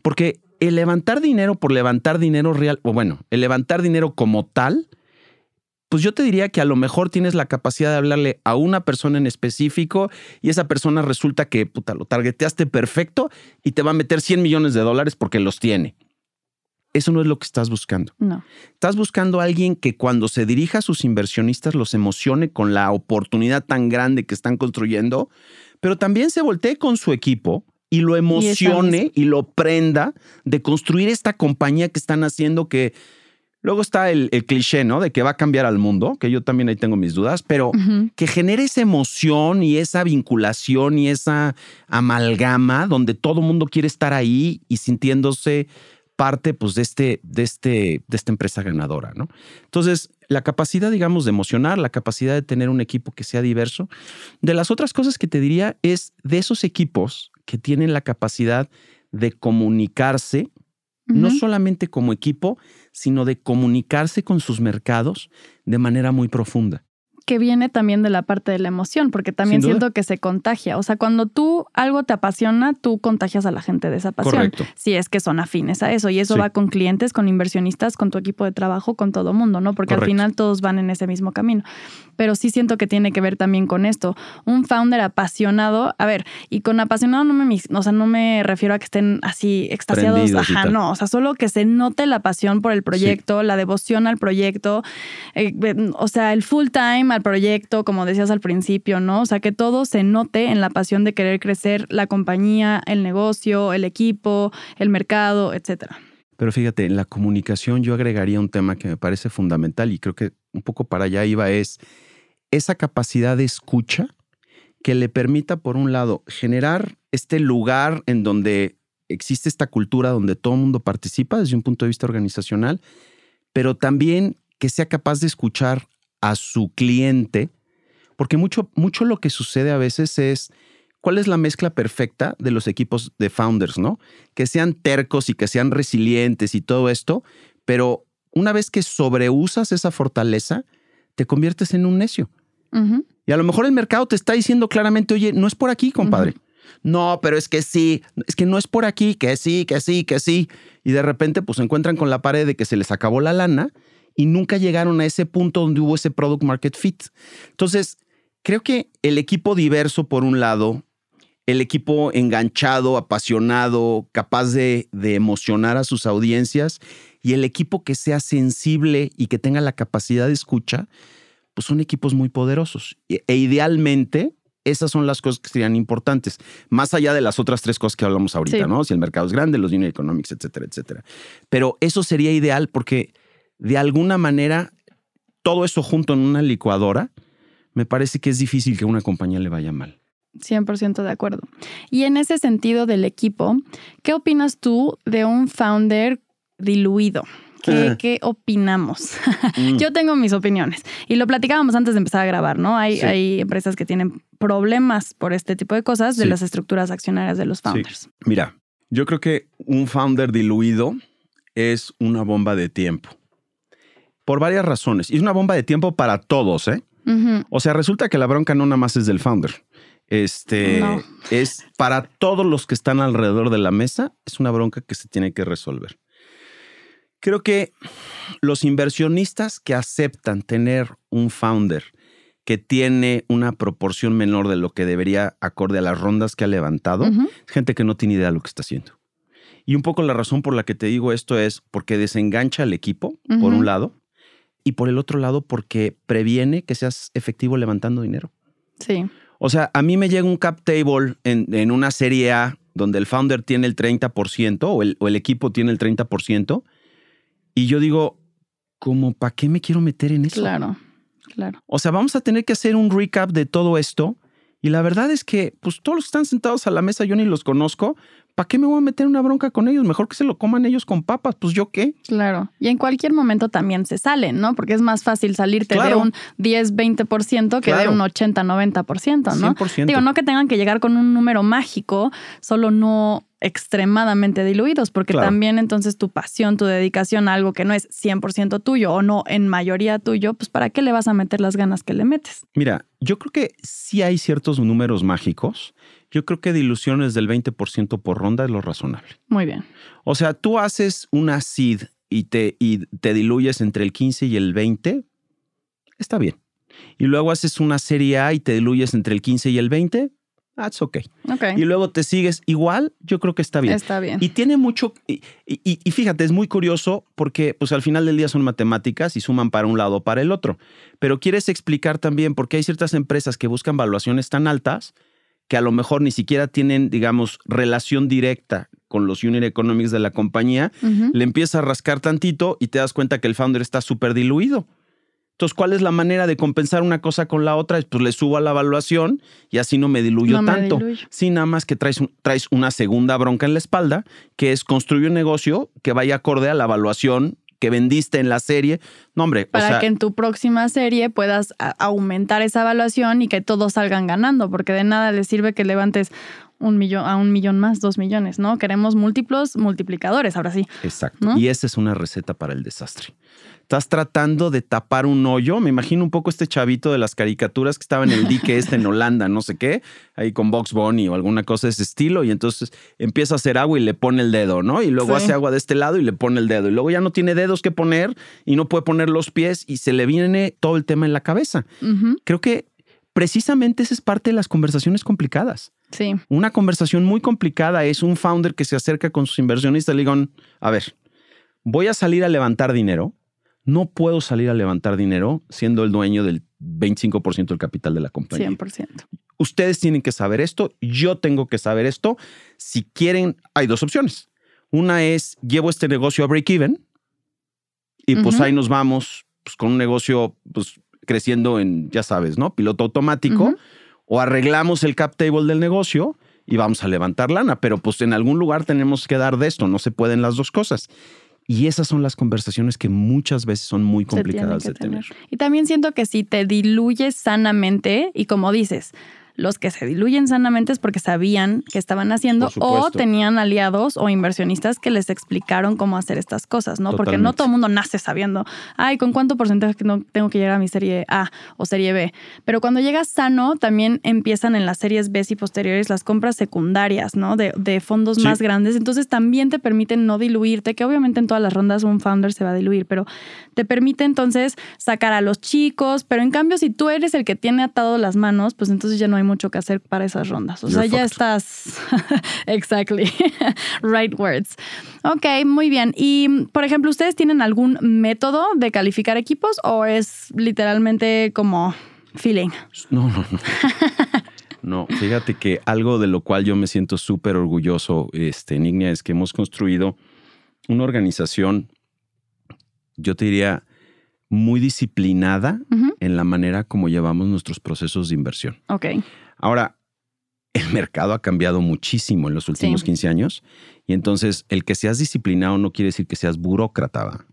Porque el levantar dinero por levantar dinero real, o bueno, el levantar dinero como tal, pues yo te diría que a lo mejor tienes la capacidad de hablarle a una persona en específico y esa persona resulta que puta, lo targeteaste perfecto y te va a meter 100 millones de dólares porque los tiene. Eso no es lo que estás buscando. No. Estás buscando a alguien que cuando se dirija a sus inversionistas los emocione con la oportunidad tan grande que están construyendo, pero también se voltee con su equipo y lo emocione y, y lo prenda de construir esta compañía que están haciendo que Luego está el, cliché, ¿no? De que va a cambiar al mundo, que yo también ahí tengo mis dudas, pero que genere esa emoción y esa vinculación y esa amalgama donde todo mundo quiere estar ahí y sintiéndose parte pues, de, este, de, este, de esta empresa ganadora, ¿no? Entonces, la capacidad, digamos, de emocionar, la capacidad de tener un equipo que sea diverso. De las otras cosas que te diría es de esos equipos que tienen la capacidad de comunicarse no solamente como equipo, sino de comunicarse con sus mercados de manera muy profunda que viene también de la parte de la emoción, porque también siento que se contagia. O sea, cuando tú algo te apasiona, tú contagias a la gente de esa pasión. Correcto. Si es que son afines a eso. Y eso va con clientes, con inversionistas, con tu equipo de trabajo, con todo mundo, ¿no? Porque al final todos van en ese mismo camino. Pero sí siento que tiene que ver también con esto. Un founder apasionado, a ver, y con apasionado no me, o sea, no me refiero a que estén así extasiados. Ajá, no. O sea, solo que se note la pasión por el proyecto, la devoción al proyecto, eh, o sea, el full time al proyecto, como decías al principio, ¿no? O sea, que todo se note en la pasión de querer crecer la compañía, el negocio, el equipo, el mercado, etcétera. Pero fíjate, en la comunicación yo agregaría un tema que me parece fundamental y creo que un poco para allá iba es esa capacidad de escucha que le permita, por un lado, generar este lugar en donde existe esta cultura donde todo el mundo participa desde un punto de vista organizacional, pero también que sea capaz de escuchar a su cliente, porque mucho, mucho lo que sucede a veces es cuál es la mezcla perfecta de los equipos de founders, ¿no? Que sean tercos y que sean resilientes y todo esto, pero una vez que sobreusas esa fortaleza, te conviertes en un necio. Y a lo mejor el mercado te está diciendo claramente, oye, no es por aquí, compadre. No, pero es que sí, es que no es por aquí, que sí, que sí, que sí. Y de repente pues se encuentran con la pared de que se les acabó la lana y nunca llegaron a ese punto donde hubo ese product market fit. Entonces, creo que el equipo diverso, por un lado, el equipo enganchado, apasionado, capaz de, emocionar a sus audiencias y el equipo que sea sensible y que tenga la capacidad de escucha, pues son equipos muy poderosos. E, e idealmente, esas son las cosas que serían importantes, más allá de las otras tres cosas que hablamos ahorita, ¿no? Si el mercado es grande, los unit economics, etcétera, etcétera. Pero eso sería ideal porque de alguna manera, todo eso junto en una licuadora, me parece que es difícil que a una compañía le vaya mal. 100% de acuerdo. Y en ese sentido del equipo, ¿qué opinas tú de un founder diluido. ¿Qué, opinamos? Mm. Yo tengo mis opiniones y lo platicábamos antes de empezar a grabar, ¿no? Hay, Sí. hay empresas que tienen problemas por este tipo de cosas de Sí. las estructuras accionarias de los founders. Mira, yo creo que un founder diluido es una bomba de tiempo. Por varias razones. Y es una bomba de tiempo para todos, ¿eh? O sea, resulta que la bronca no nada más es del founder. Este No. es para todos los que están alrededor de la mesa, es una bronca que se tiene que resolver. Creo que los inversionistas que aceptan tener un founder que tiene una proporción menor de lo que debería acorde a las rondas que ha levantado, es gente que no tiene idea de lo que está haciendo. Y un poco la razón por la que te digo esto es porque desengancha al equipo, por un lado, y por el otro lado porque previene que seas efectivo levantando dinero. Sí. O sea, a mí me llega un cap table en, en una serie A donde el founder tiene el 30% o el, o el equipo tiene el 30%, y yo digo, ¿cómo para qué me quiero meter en eso? Claro, claro. O sea, vamos a tener que hacer un recap de todo esto. Y la verdad es que, pues todos los que están sentados a la mesa, yo ni los conozco. ¿Para qué me voy a meter una bronca con ellos? Mejor que se lo coman ellos con papas. Pues yo qué. Claro. Y en cualquier momento también se salen, ¿no? Porque es más fácil salirte de un 10, 20% que de un 80, 90%, ¿no? 100%. Digo, no que tengan que llegar con un número mágico, solo no extremadamente diluidos, porque Claro. también entonces tu pasión, tu dedicación a algo que no es 100% tuyo o no en mayoría tuyo, pues ¿para qué le vas a meter las ganas que le metes? Mira, yo creo que sí hay ciertos números mágicos. Yo creo que diluciones del 20% por ronda es lo razonable. Muy bien. O sea, tú haces una seed y te, y te diluyes entre el 15 y el 20, está bien. Y luego haces una serie A y te diluyes entre el 15 y el 20, that's okay. Ok. Y luego te sigues igual, yo creo que está bien. Está bien. Y tiene mucho, y, y- y fíjate, es muy curioso porque pues al final del día son matemáticas y suman para un lado o para el otro. Pero quieres explicar también por qué hay ciertas empresas que buscan valuaciones tan altas que a lo mejor ni siquiera tienen, digamos, relación directa con los unit economics de la compañía, le empiezas a rascar tantito y te das cuenta que el founder está súper diluido. Entonces, ¿cuál es la manera de compensar una cosa con la otra? Pues le subo a la evaluación y así no me diluyo No me tanto. diluyo. Sí, nada más que traes, un- traes una segunda bronca en la espalda, que es construir un negocio que vaya acorde a la evaluación que vendiste en la serie. No, hombre, para o sea, que en tu próxima serie puedas aumentar esa evaluación y que todos salgan ganando, porque de nada les sirve que levantes un millón a un millón más, dos millones, ¿no? Queremos múltiplos multiplicadores, ahora sí. Exacto. ¿no? Y esa es una receta para el desastre. Estás tratando de tapar un hoyo. Me imagino un poco este chavito de las caricaturas que estaba en el dique este en Holanda, no sé qué, ahí con Box Bunny o alguna cosa de ese estilo. Y entonces empieza a hacer agua y le pone el dedo, ¿no? Y luego Sí. hace agua de este lado y le pone el dedo. Y luego ya no tiene dedos que poner y no puede poner los pies y se le viene todo el tema en la cabeza. Creo que precisamente esa es parte de las conversaciones complicadas. Sí, Una conversación muy complicada es un founder que se acerca con sus inversionistas y le digan, a ver, voy a salir a levantar dinero. No puedo salir a levantar dinero siendo el dueño del 25% del capital de la compañía. 100%. Ustedes tienen que saber esto, yo tengo que saber esto. Si quieren, hay dos opciones. Una es, llevo este negocio a break-even y pues ahí nos vamos pues, con un negocio pues, creciendo en, ya sabes, ¿no? Piloto automático o arreglamos el cap table del negocio y vamos a levantar lana, pero pues en algún lugar tenemos que dar de esto, no se pueden las dos cosas. Y esas son las conversaciones que muchas veces son muy complicadas de tener. Y también siento que si te diluyes sanamente, y como dices, los que se diluyen sanamente es porque sabían qué estaban haciendo o tenían aliados o inversionistas que les explicaron cómo hacer estas cosas, ¿no? Porque no todo el mundo nace sabiendo, ay, ¿con cuánto porcentaje que tengo que llegar a mi serie A o serie B? Pero cuando llegas sano, también empiezan en las series B y posteriores las compras secundarias, ¿no? De, de fondos Sí. más grandes. Entonces también te permiten no diluirte, que obviamente en todas las rondas un founder se va a diluir, pero te permite entonces sacar a los chicos, pero en cambio si tú eres el que tiene atado las manos, pues entonces ya no hay mucho que hacer para esas rondas. O sea, You're ya fucked. estás exactly right words. Ok, muy bien. Y por ejemplo, ¿ustedes tienen algún método de calificar equipos o es literalmente como feeling? No, no, no. No, fíjate que algo de lo cual yo me siento súper orgulloso, este, Nignia, es que hemos construido una organización, yo te diría, muy disciplinada Ujú, en la manera como llevamos nuestros procesos de inversión. Ok. Ahora, el mercado ha cambiado muchísimo en los últimos 15 años. Y entonces el que seas disciplinado no quiere decir que seas burócrata,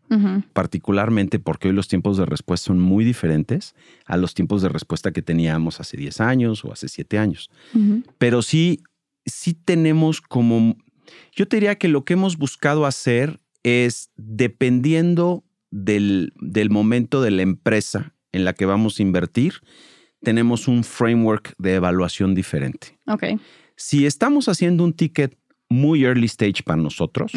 particularmente porque hoy los tiempos de respuesta son muy diferentes a los tiempos de respuesta que teníamos hace 10 años o hace 7 años. Pero sí, sí tenemos como, yo te diría que lo que hemos buscado hacer es, dependiendo del, del momento de la empresa en la que vamos a invertir, tenemos un framework de evaluación diferente. Ok. Si estamos haciendo un ticket muy early stage para nosotros,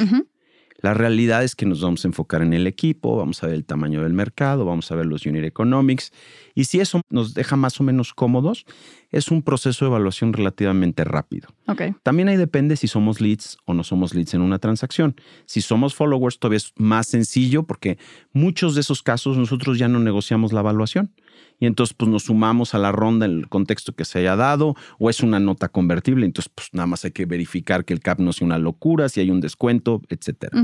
la realidad es que nos vamos a enfocar en el equipo, vamos a ver el tamaño del mercado, vamos a ver los unit economics. Y si eso nos deja más o menos cómodos, es un proceso de evaluación relativamente rápido. Okay. También ahí depende si somos leads o no somos leads en una transacción. Si somos followers, todavía es más sencillo porque muchos de esos casos nosotros ya no negociamos la evaluación y entonces pues nos sumamos a la ronda en el contexto que se haya dado o es una nota convertible, entonces pues nada más hay que verificar que el CAP no sea una locura, si hay un descuento, etcétera.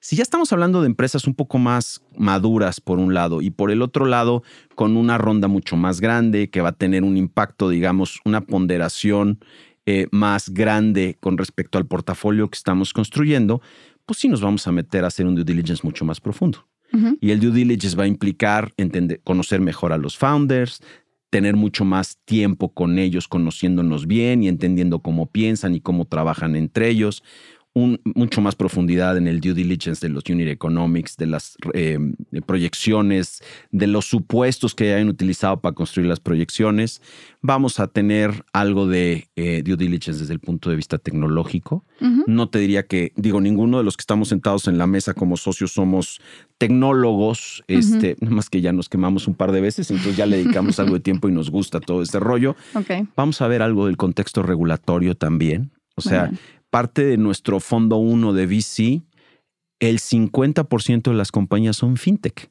Si ya estamos hablando de empresas un poco más maduras por un lado y por el otro lado con una ronda mucho más grande que va a tener un impacto, digamos, una ponderación eh, más grande con respecto al portafolio que estamos construyendo, pues sí nos vamos a meter a hacer un due diligence mucho más profundo. Y el due diligence va a implicar entender, conocer mejor a los founders, tener mucho más tiempo con ellos, conociéndonos bien y entendiendo cómo piensan y cómo trabajan entre ellos mucho más profundidad en el due diligence de los unit economics, de las eh, proyecciones, de los supuestos que hayan utilizado para construir las proyecciones. Vamos a tener algo de eh, due diligence desde el punto de vista tecnológico. No te diría que, digo, ninguno de los que estamos sentados en la mesa como socios somos tecnólogos, este, nada más que ya nos quemamos un par de veces, entonces ya le dedicamos algo de tiempo y nos gusta todo este rollo. Vamos a ver algo del contexto regulatorio también. O sea, parte de nuestro fondo 1 de VC, el 50% de las compañías son fintech.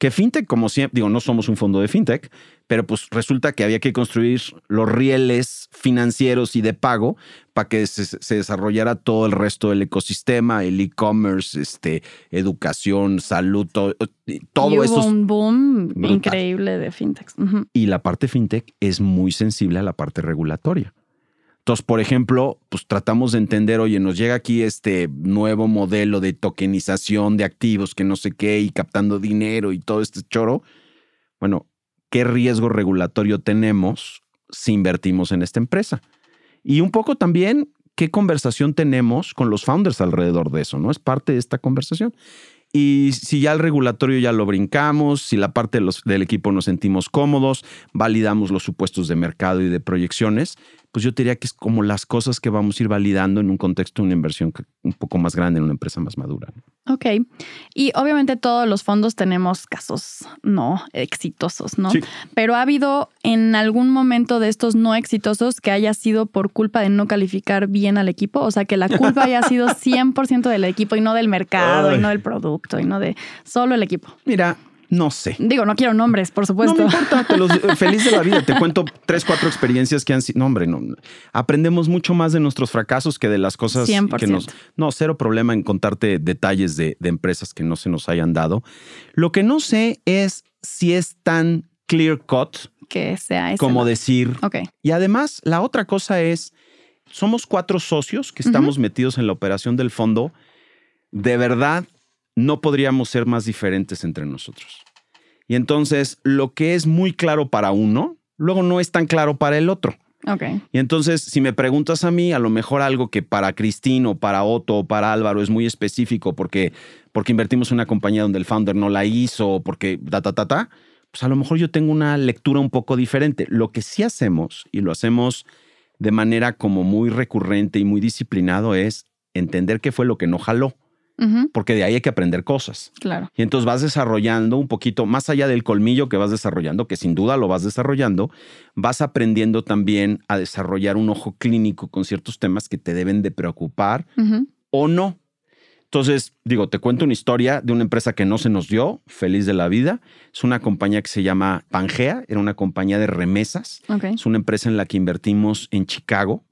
Que fintech, como siempre, digo, no somos un fondo de fintech, pero pues resulta que había que construir los rieles financieros y de pago para que se, desarrollara todo el resto del ecosistema, el e-commerce, este, educación, salud, todo, todo eso. un boom increíble de fintech. Y la parte fintech es muy sensible a la parte regulatoria. Entonces, por ejemplo, pues tratamos de entender, oye, nos llega aquí este nuevo modelo de tokenización de activos que no sé qué y captando dinero y todo este choro. Bueno, ¿qué riesgo regulatorio tenemos si invertimos en esta empresa? Y un poco también, ¿qué conversación tenemos con los founders alrededor de eso? ¿No? Es parte de esta conversación. Y si ya el regulatorio ya lo brincamos, si la parte del equipo nos sentimos cómodos, validamos los supuestos de mercado y de proyecciones, pues yo diría que es como las cosas que vamos a ir validando en un contexto de una inversión un poco más grande en una empresa más madura. Ok. Y obviamente todos los fondos tenemos casos no exitosos, ¿no? Sí. Pero ha habido en algún momento de estos no exitosos que haya sido por culpa de no calificar bien al equipo, o sea, que la culpa haya sido 100% del equipo y no del mercado y no del producto y no de solo el equipo. Mira, no sé. Digo, no quiero nombres, por supuesto. No me importa, te los, feliz de la vida. Te cuento tres, cuatro experiencias que han sido. No, hombre, no. Aprendemos mucho más de nuestros fracasos que de las cosas que nos. No, cero problema en contarte detalles de, empresas que no se nos hayan dado. Lo que no sé es si es tan clear cut que sea como decir. Ok. Y además, la otra cosa es: somos cuatro socios que estamos metidos en la operación del fondo. De verdad, no podríamos ser más diferentes entre nosotros. Y entonces lo que es muy claro para uno, luego no es tan claro para el otro. Okay. Y entonces, si me preguntas a mí, a lo mejor algo que para Cristín o para Otto o para Álvaro es muy específico porque, porque invertimos en una compañía donde el founder no la hizo o porque ta, ta, ta, ta, pues a lo mejor yo tengo una lectura un poco diferente. Lo que sí hacemos, y lo hacemos de manera como muy recurrente y muy disciplinado, es entender qué fue lo que no jaló porque de ahí hay que aprender cosas. Claro. Y entonces vas desarrollando un poquito, más allá del colmillo que vas desarrollando, que sin duda lo vas desarrollando, vas aprendiendo también a desarrollar un ojo clínico con ciertos temas que te deben de preocupar o no. Entonces, digo, te cuento una historia de una empresa que no se nos dio, feliz de la vida. Es una compañía que se llama Pangea, era una compañía de remesas. Es una empresa en la que invertimos en Chicago.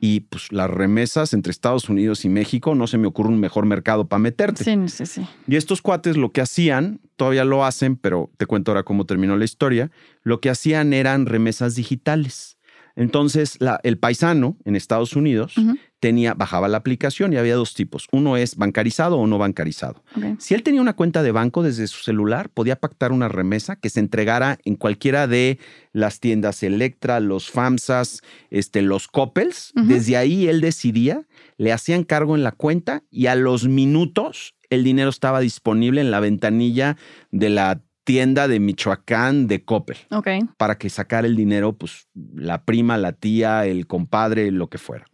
Y pues las remesas entre Estados Unidos y México, no se me ocurre un mejor mercado para meterte. Sí, sí, sí. Y estos cuates lo que hacían, todavía lo hacen, pero te cuento ahora cómo terminó la historia, lo que hacían eran remesas digitales. Entonces, el paisano en Estados Unidos tenía, bajaba la aplicación y había dos tipos. Uno es bancarizado o no bancarizado. Si él tenía una cuenta de banco desde su celular, podía pactar una remesa que se entregara en cualquiera de las tiendas Electra, los FAMSAs, este, los Coppels. Desde ahí él decidía, le hacían cargo en la cuenta y a los minutos el dinero estaba disponible en la ventanilla de la tienda de Michoacán de Coppel. Ok. Para que sacara el dinero, pues la prima, la tía, el compadre, lo que fuera.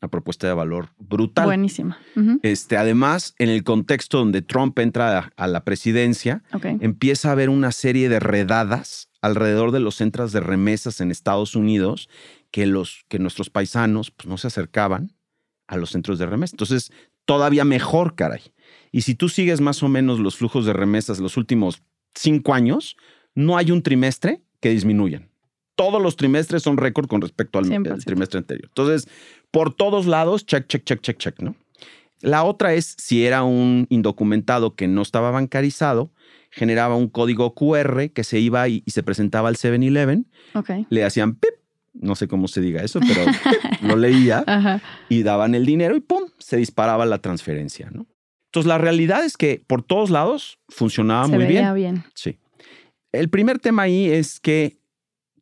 Una propuesta de valor brutal. Buenísima. este, además, en el contexto donde Trump entra a, la presidencia, empieza a haber una serie de redadas alrededor de los centros de remesas en Estados Unidos que, los, que nuestros paisanos pues, no se acercaban a los centros de remesas. Entonces, todavía mejor, caray. Y si tú sigues más o menos los flujos de remesas los últimos cinco años, no hay un trimestre que disminuyan. Todos los trimestres son récord con respecto al, trimestre anterior. Entonces, por todos lados, check, check, check, check, check, ¿no? La otra es si era un indocumentado que no estaba bancarizado, generaba un código QR que se iba y, se presentaba al 7-Eleven. Le hacían pip, no sé cómo se diga eso, pero lo leía y daban el dinero y pum, se disparaba la transferencia, ¿no? Entonces, la realidad es que por todos lados funcionaba Se muy veía bien. bien. Sí. El primer tema ahí es que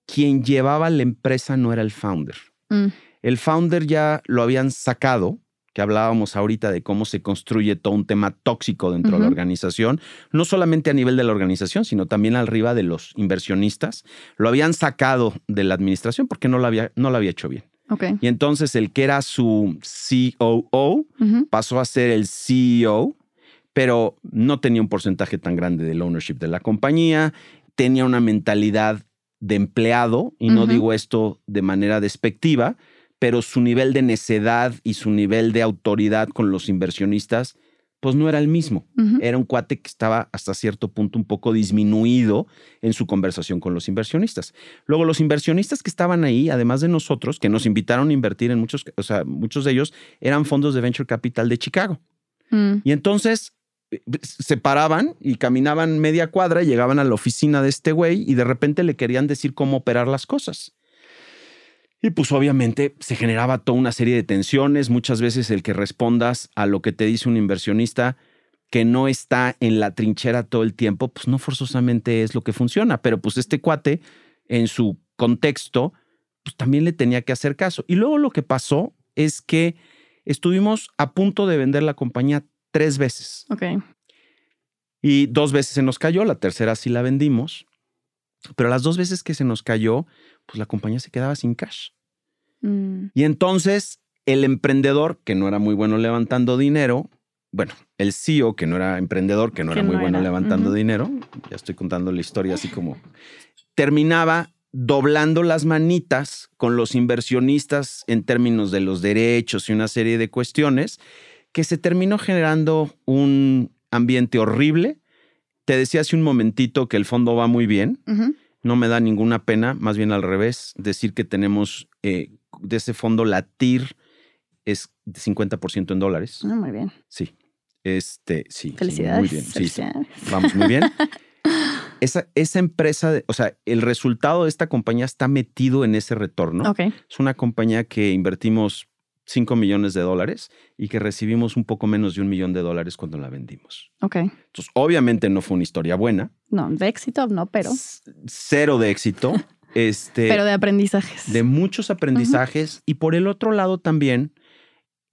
quien llevaba la empresa no era el founder. Mm. El founder ya lo habían sacado, que hablábamos ahorita de cómo se construye todo un tema tóxico dentro de la organización, no solamente a nivel de la organización, sino también arriba de los inversionistas. Lo habían sacado de la administración porque no lo había, no lo había hecho bien. Y entonces el que era su COO pasó a ser el CEO, pero no tenía un porcentaje tan grande del ownership de la compañía, tenía una mentalidad de empleado, y no digo esto de manera despectiva, pero su nivel de necedad y su nivel de autoridad con los inversionistas pues no era el mismo. Era un cuate que estaba hasta cierto punto un poco disminuido en su conversación con los inversionistas. Luego, los inversionistas que estaban ahí, además de nosotros, que nos invitaron a invertir en muchos, o sea, muchos de ellos eran fondos de venture capital de Chicago. Mm. Y entonces eh, se paraban y caminaban media cuadra y llegaban a la oficina de este güey y de repente le querían decir cómo operar las cosas. Y pues obviamente se generaba toda una serie de tensiones, muchas veces el que respondas a lo que te dice un inversionista que no está en la trinchera todo el tiempo, pues no forzosamente es lo que funciona, pero pues este cuate en su contexto, pues también le tenía que hacer caso. Y luego lo que pasó es que estuvimos a punto de vender la compañía tres veces. Ok. Y dos veces se nos cayó, la tercera sí la vendimos, pero las dos veces que se nos cayó, pues la compañía se quedaba sin cash. Mm. Y entonces el emprendedor, que no era muy bueno levantando dinero, bueno, el CEO, que no era emprendedor, que no era muy bueno levantando dinero, ya estoy contando la historia así como, terminaba doblando las manitas con los inversionistas en términos de los derechos y una serie de cuestiones, que se terminó generando un ambiente horrible. Te decía hace un momentito que el fondo va muy bien no me da ninguna pena, más bien al revés, decir que tenemos eh, de ese fondo la TIR es de 50% en dólares. Ah, muy bien. Sí. Este, sí. Felicidades. muy bien. Sí, Vamos, muy bien. esa, esa empresa, o sea, el resultado de esta compañía está metido en ese retorno. Okay. Es una compañía que invertimos 5 millones de dólares y que recibimos un poco menos de un millón de dólares cuando la vendimos. Ok. Entonces, obviamente no fue una historia buena. No, de éxito no, pero. cero de éxito. este, pero de aprendizajes. De muchos aprendizajes. Y por el otro lado también,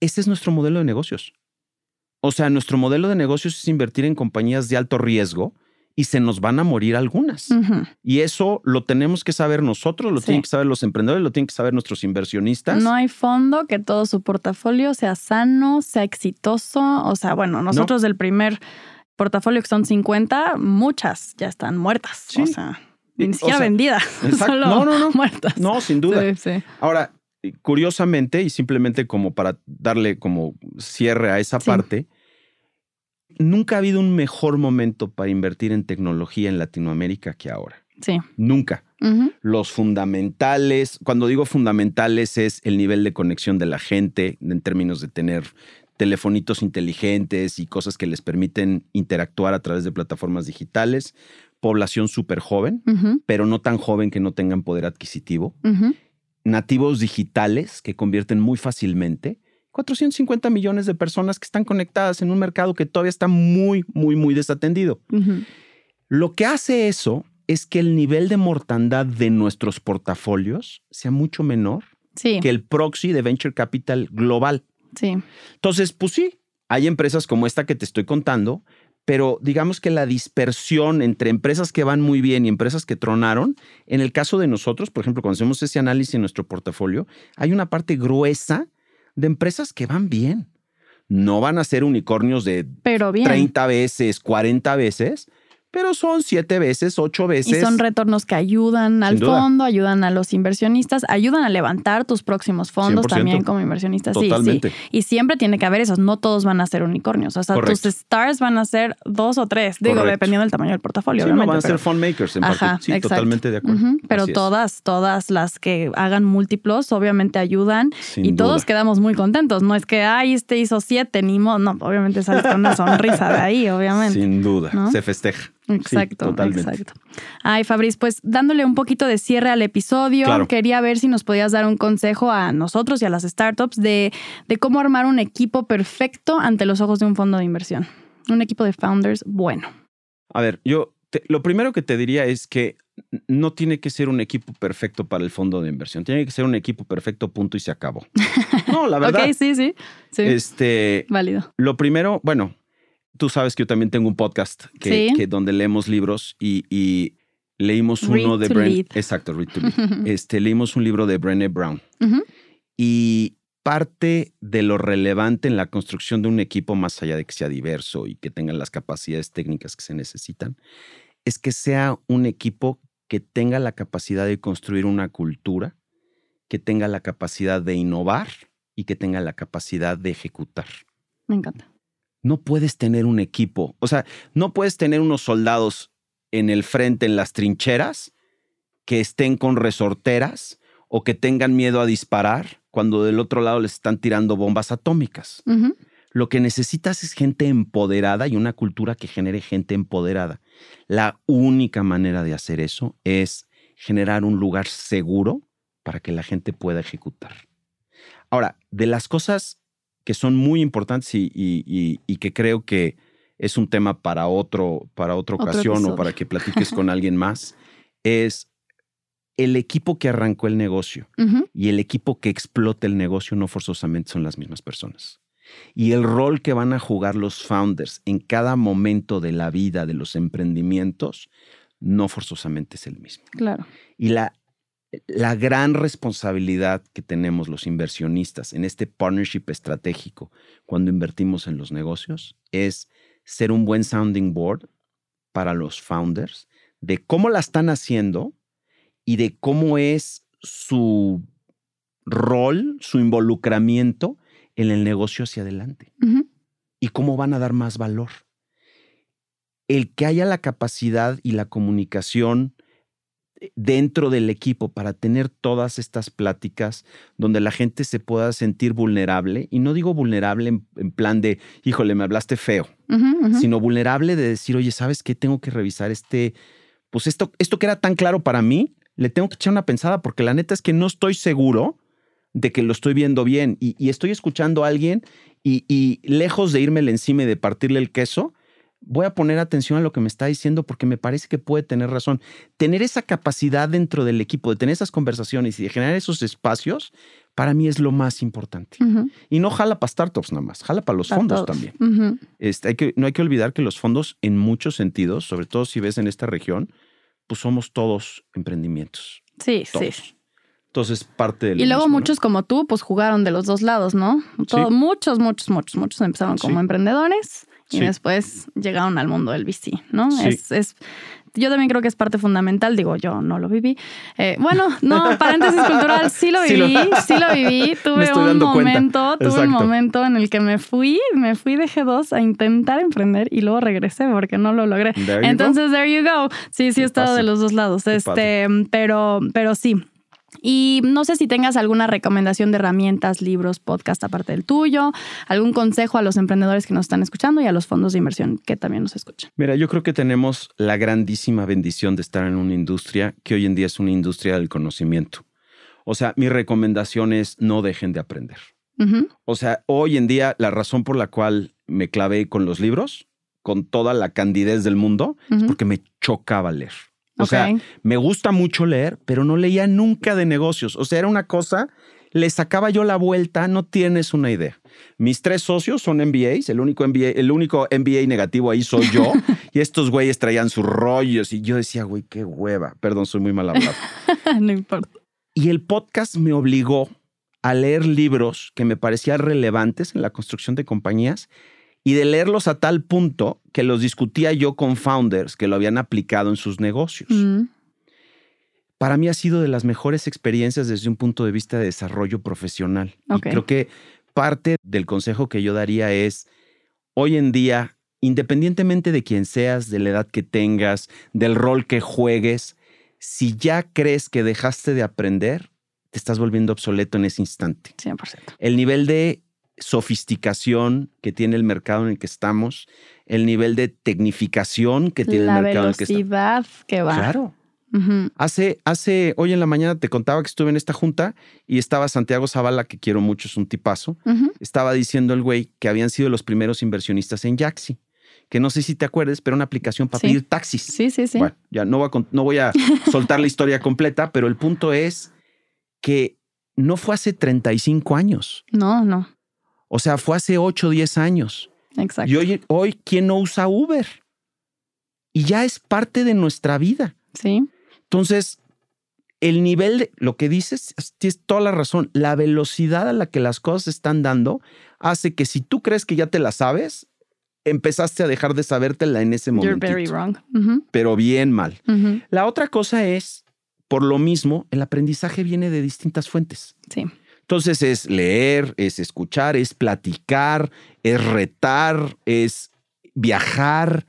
este es nuestro modelo de negocios. O sea, nuestro modelo de negocios es invertir en compañías de alto riesgo y se nos van a morir algunas. Y eso lo tenemos que saber nosotros, lo tienen que saber los emprendedores, lo tienen que saber nuestros inversionistas. No hay fondo que todo su portafolio sea sano, sea exitoso. O sea, bueno, nosotros del primer portafolio que son 50, muchas ya están muertas. O sea, ni siquiera vendidas. Solo no, no, no. Muertas. No, sin duda. Ahora, curiosamente, y simplemente como para darle como cierre a esa parte, nunca ha habido un mejor momento para invertir en tecnología en Latinoamérica que ahora. Sí. Nunca. Los fundamentales, cuando digo fundamentales es el nivel de conexión de la gente en términos de tener telefonitos inteligentes y cosas que les permiten interactuar a través de plataformas digitales. Población súper joven, pero no tan joven que no tengan poder adquisitivo. nativos digitales que convierten muy fácilmente. 450 millones de personas que están conectadas en un mercado que todavía está muy, muy, muy desatendido. Lo que hace eso es que el nivel de mortandad de nuestros portafolios sea mucho menor que el proxy de venture capital global. Sí. Entonces, pues sí, hay empresas como esta que te estoy contando, pero digamos que la dispersión entre empresas que van muy bien y empresas que tronaron, en el caso de nosotros, por ejemplo, cuando hacemos ese análisis en nuestro portafolio, hay una parte gruesa de empresas que van bien. No van a ser unicornios de 30 veces, 40 veces, pero son siete veces, ocho veces. Y son retornos que ayudan al fondo, ayudan a los inversionistas, ayudan a levantar tus próximos fondos también como inversionistas. Totalmente. Sí, sí. Y siempre tiene que haber esos, no todos van a ser unicornios. O sea, tus stars van a ser dos o tres, digo, dependiendo del tamaño del portafolio. Sí, no van a ser fund makers en Ajá, parte. Sí, totalmente de acuerdo. Pero todas, todas las que hagan múltiplos, obviamente ayudan y todos quedamos muy contentos. No es que, ay, este hizo siete, ni modo. No, obviamente sales con una sonrisa de ahí, obviamente. Sin duda, se festeja. Exacto, exacto. Ay, Fabriz, pues dándole un poquito de cierre al episodio, quería ver si nos podías dar un consejo a nosotros y a las startups de, de cómo armar un equipo perfecto ante los ojos de un fondo de inversión. Un equipo de founders bueno. A ver, yo lo primero que te diría es que no tiene que ser un equipo perfecto para el fondo de inversión. Tiene que ser un equipo perfecto, punto y se acabó. No, la verdad. ok, sí, sí, sí. Este. Válido. Lo primero, bueno, tú sabes que yo también tengo un podcast que, donde leemos libros y, leímos uno de Brené. Exacto, Read to este, leímos un libro de Brené Brown. Y parte de lo relevante en la construcción de un equipo, más allá de que sea diverso y que tenga las capacidades técnicas que se necesitan, es que sea un equipo que tenga la capacidad de construir una cultura, que tenga la capacidad de innovar y que tenga la capacidad de ejecutar. Me encanta no puedes tener un equipo, o sea, no puedes tener unos soldados en el frente, en las trincheras, que estén con resorteras o que tengan miedo a disparar cuando del otro lado les están tirando bombas atómicas. Lo que necesitas es gente empoderada y una cultura que genere gente empoderada. La única manera de hacer eso es generar un lugar seguro para que la gente pueda ejecutar. Ahora, de las cosas que son muy importantes y, que creo que es un tema para, otro, para otra ocasión o para que platiques con alguien más, es el equipo que arrancó el negocio y el equipo que explota el negocio no forzosamente son las mismas personas. Y el rol que van a jugar los founders en cada momento de la vida de los emprendimientos no forzosamente es el mismo. Claro. Y la la gran responsabilidad que tenemos los inversionistas en este partnership estratégico cuando invertimos en los negocios es ser un buen sounding board para los founders de cómo la están haciendo y de cómo es su rol, su involucramiento en el negocio hacia adelante y cómo van a dar más valor. El que haya la capacidad y la comunicación dentro del equipo para tener todas estas pláticas donde la gente se pueda sentir vulnerable, y no digo vulnerable en, plan de, híjole, me hablaste feo, sino vulnerable de decir, oye, ¿sabes qué? Tengo que revisar este, pues esto, esto que era tan claro para mí, le tengo que echar una pensada porque la neta es que no estoy seguro de que lo estoy viendo bien y, estoy escuchando a alguien y, y lejos de irme encima y de partirle el queso, voy a poner atención a lo que me está diciendo porque me parece que puede tener razón. Tener esa capacidad dentro del equipo, de tener esas conversaciones y de generar esos espacios, para mí es lo más importante. Y no jala para startups nada más, jala para los fondos también. este, hay que, no hay que olvidar que los fondos en muchos sentidos, sobre todo si ves en esta región, pues somos todos emprendimientos. Sí, sí. Entonces, parte del. Y luego muchos como tú, pues jugaron de los dos lados, ¿no? Muchos, muchos, muchos, muchos empezaron como emprendedores y después llegaron al mundo del VC, ¿no? Es, es, yo también creo que es parte fundamental, digo, yo no lo viví. Eh, bueno, no, paréntesis cultural, sí lo viví, sí lo, viví. Tuve un momento, tuve un momento en el que me fui, me fui de G2 a intentar emprender y luego regresé porque no lo logré. Entonces, there you go. Sí, sí he estado de los dos lados. Este, pero, pero sí. Y no sé si tengas alguna recomendación de herramientas, libros, podcast aparte del tuyo, algún consejo a los emprendedores que nos están escuchando y a los fondos de inversión que también nos escuchan. Mira, yo creo que tenemos la grandísima bendición de estar en una industria que hoy en día es una industria del conocimiento. O sea, mi recomendación es no dejen de aprender. O sea, hoy en día la razón por la cual me clavé con los libros, con toda la candidez del mundo, es porque me chocaba leer. O sea, me gusta mucho leer, pero no leía nunca de negocios. O sea, era una cosa, le sacaba yo la vuelta, no tienes una idea. Mis tres socios son MBAs, el único MBA, el único MBA negativo ahí soy yo. y estos güeyes traían sus rollos y yo decía, güey, qué hueva. Perdón, soy muy mal hablado. no importa. Y el podcast me obligó a leer libros que me parecían relevantes en la construcción de compañías y de leerlos a tal punto que los discutía yo con founders que lo habían aplicado en sus negocios. Mm. Para mí ha sido de las mejores experiencias desde un punto de vista de desarrollo profesional. creo que parte del consejo que yo daría es, hoy en día, independientemente de quién seas, de la edad que tengas, del rol que juegues, si ya crees que dejaste de aprender, te estás volviendo obsoleto en ese instante. 100%. El nivel de sofisticación que tiene el mercado en el que estamos, el nivel de tecnificación que tiene el mercado en el que estamos. La velocidad que va. Claro. Hace, hace, hoy en la mañana te contaba que estuve en esta junta y estaba Santiago Zavala, que quiero mucho, es un tipazo. Estaba diciendo el güey que habían sido los primeros inversionistas en Jaxi que no sé si te acuerdes, pero una aplicación para pedir taxis. Sí, sí, sí. Bueno, ya no voy, a, no voy a soltar la historia completa, pero el punto es que no fue hace 35 años. No, no. O sea, fue hace 8 o 10 años. Exacto. Y hoy, hoy, ¿quién no usa Uber? Y ya es parte de nuestra vida. Sí. Entonces, el nivel de lo que dices, tienes toda la razón. La velocidad a la que las cosas están dando hace que si tú crees que ya te la sabes, empezaste a dejar de sabértela en ese momento. You're very wrong. Pero bien mal. La otra cosa es, por lo mismo, el aprendizaje viene de distintas fuentes. Sí. Entonces es leer, es escuchar, es platicar, es retar, es viajar.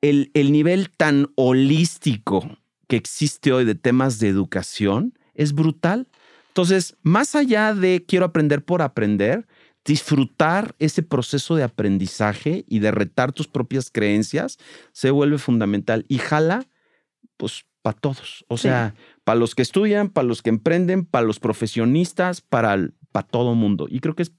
el, el nivel tan holístico que existe hoy de temas de educación es brutal. Entonces, más allá de quiero aprender por aprender, disfrutar ese proceso de aprendizaje y de retar tus propias creencias se vuelve fundamental. Y jala, pues, para todos. O sea, para los que estudian, para los que emprenden, para los profesionistas, para, para todo mundo. Y creo que es,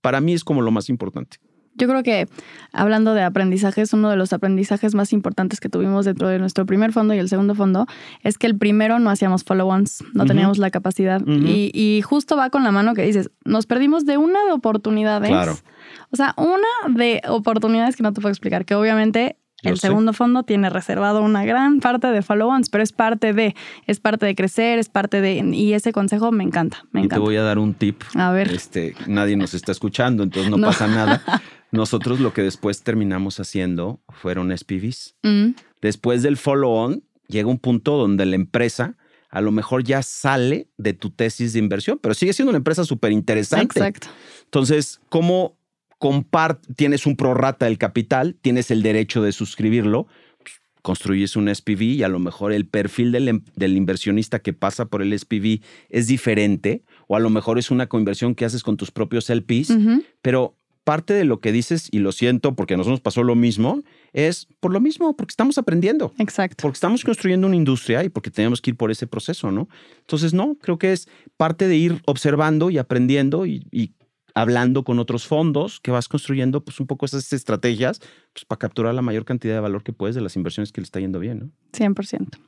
para mí es como lo más importante. Yo creo que hablando de aprendizajes, uno de los aprendizajes más importantes que tuvimos dentro de nuestro primer fondo y el segundo fondo es que el primero no hacíamos follow-ons, no teníamos la capacidad. y, justo va con la mano que dices, nos perdimos de una de oportunidades. Claro. O sea, una de oportunidades que no te puedo explicar, que obviamente el segundo fondo tiene reservado una gran parte de follow-ons, pero es parte de, es parte de crecer, es parte de, y ese consejo me encanta, me y te voy a dar un tip. A ver. Este, nadie nos está escuchando, entonces no, pasa nada. Nosotros lo que después terminamos haciendo fueron SPVs. Mm. Después del follow-on, llega un punto donde la empresa a lo mejor ya sale de tu tesis de inversión, pero sigue siendo una empresa súper interesante. Exacto. Entonces, ¿cómo tienes un prorata del capital, tienes el derecho de suscribirlo, construyes un SPV y a lo mejor el perfil del, em, del, inversionista que pasa por el SPV es diferente, o a lo mejor es una coinversión que haces con tus propios LPs, pero parte de lo que dices, y lo siento porque a nosotros pasó lo mismo, es por lo mismo, porque estamos aprendiendo. Exacto. Porque estamos construyendo una industria y porque tenemos que ir por ese proceso, ¿no? Entonces, no, creo que es parte de ir observando y aprendiendo y, y hablando con otros fondos, que vas construyendo pues un poco esas estrategias pues, para capturar la mayor cantidad de valor que puedes de las inversiones que le está yendo bien, ¿no? 100%.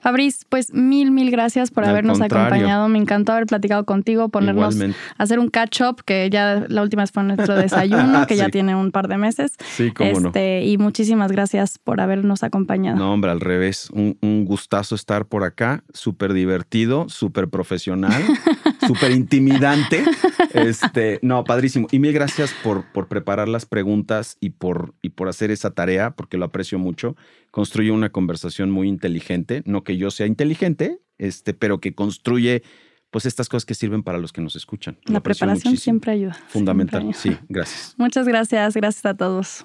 Fabriz, pues mil, mil gracias por habernos acompañado. Me encantó haber platicado contigo, ponernos, hacer un catch up, que ya la última vez fue nuestro desayuno, que ya tiene un par de meses. Sí, cómo este, Y muchísimas gracias por habernos acompañado. No, hombre, al revés. Un, un gustazo estar por acá. Súper divertido, súper profesional, súper intimidante. Este, no, padrísimo. Y mil gracias por, por preparar las preguntas y por, y por hacer esa tarea, porque lo aprecio mucho construye una conversación muy inteligente, no que yo sea inteligente, este, pero que construye pues estas cosas que sirven para los que nos escuchan. La preparación siempre ayuda. Fundamental, sí, gracias. Muchas gracias, gracias a todos.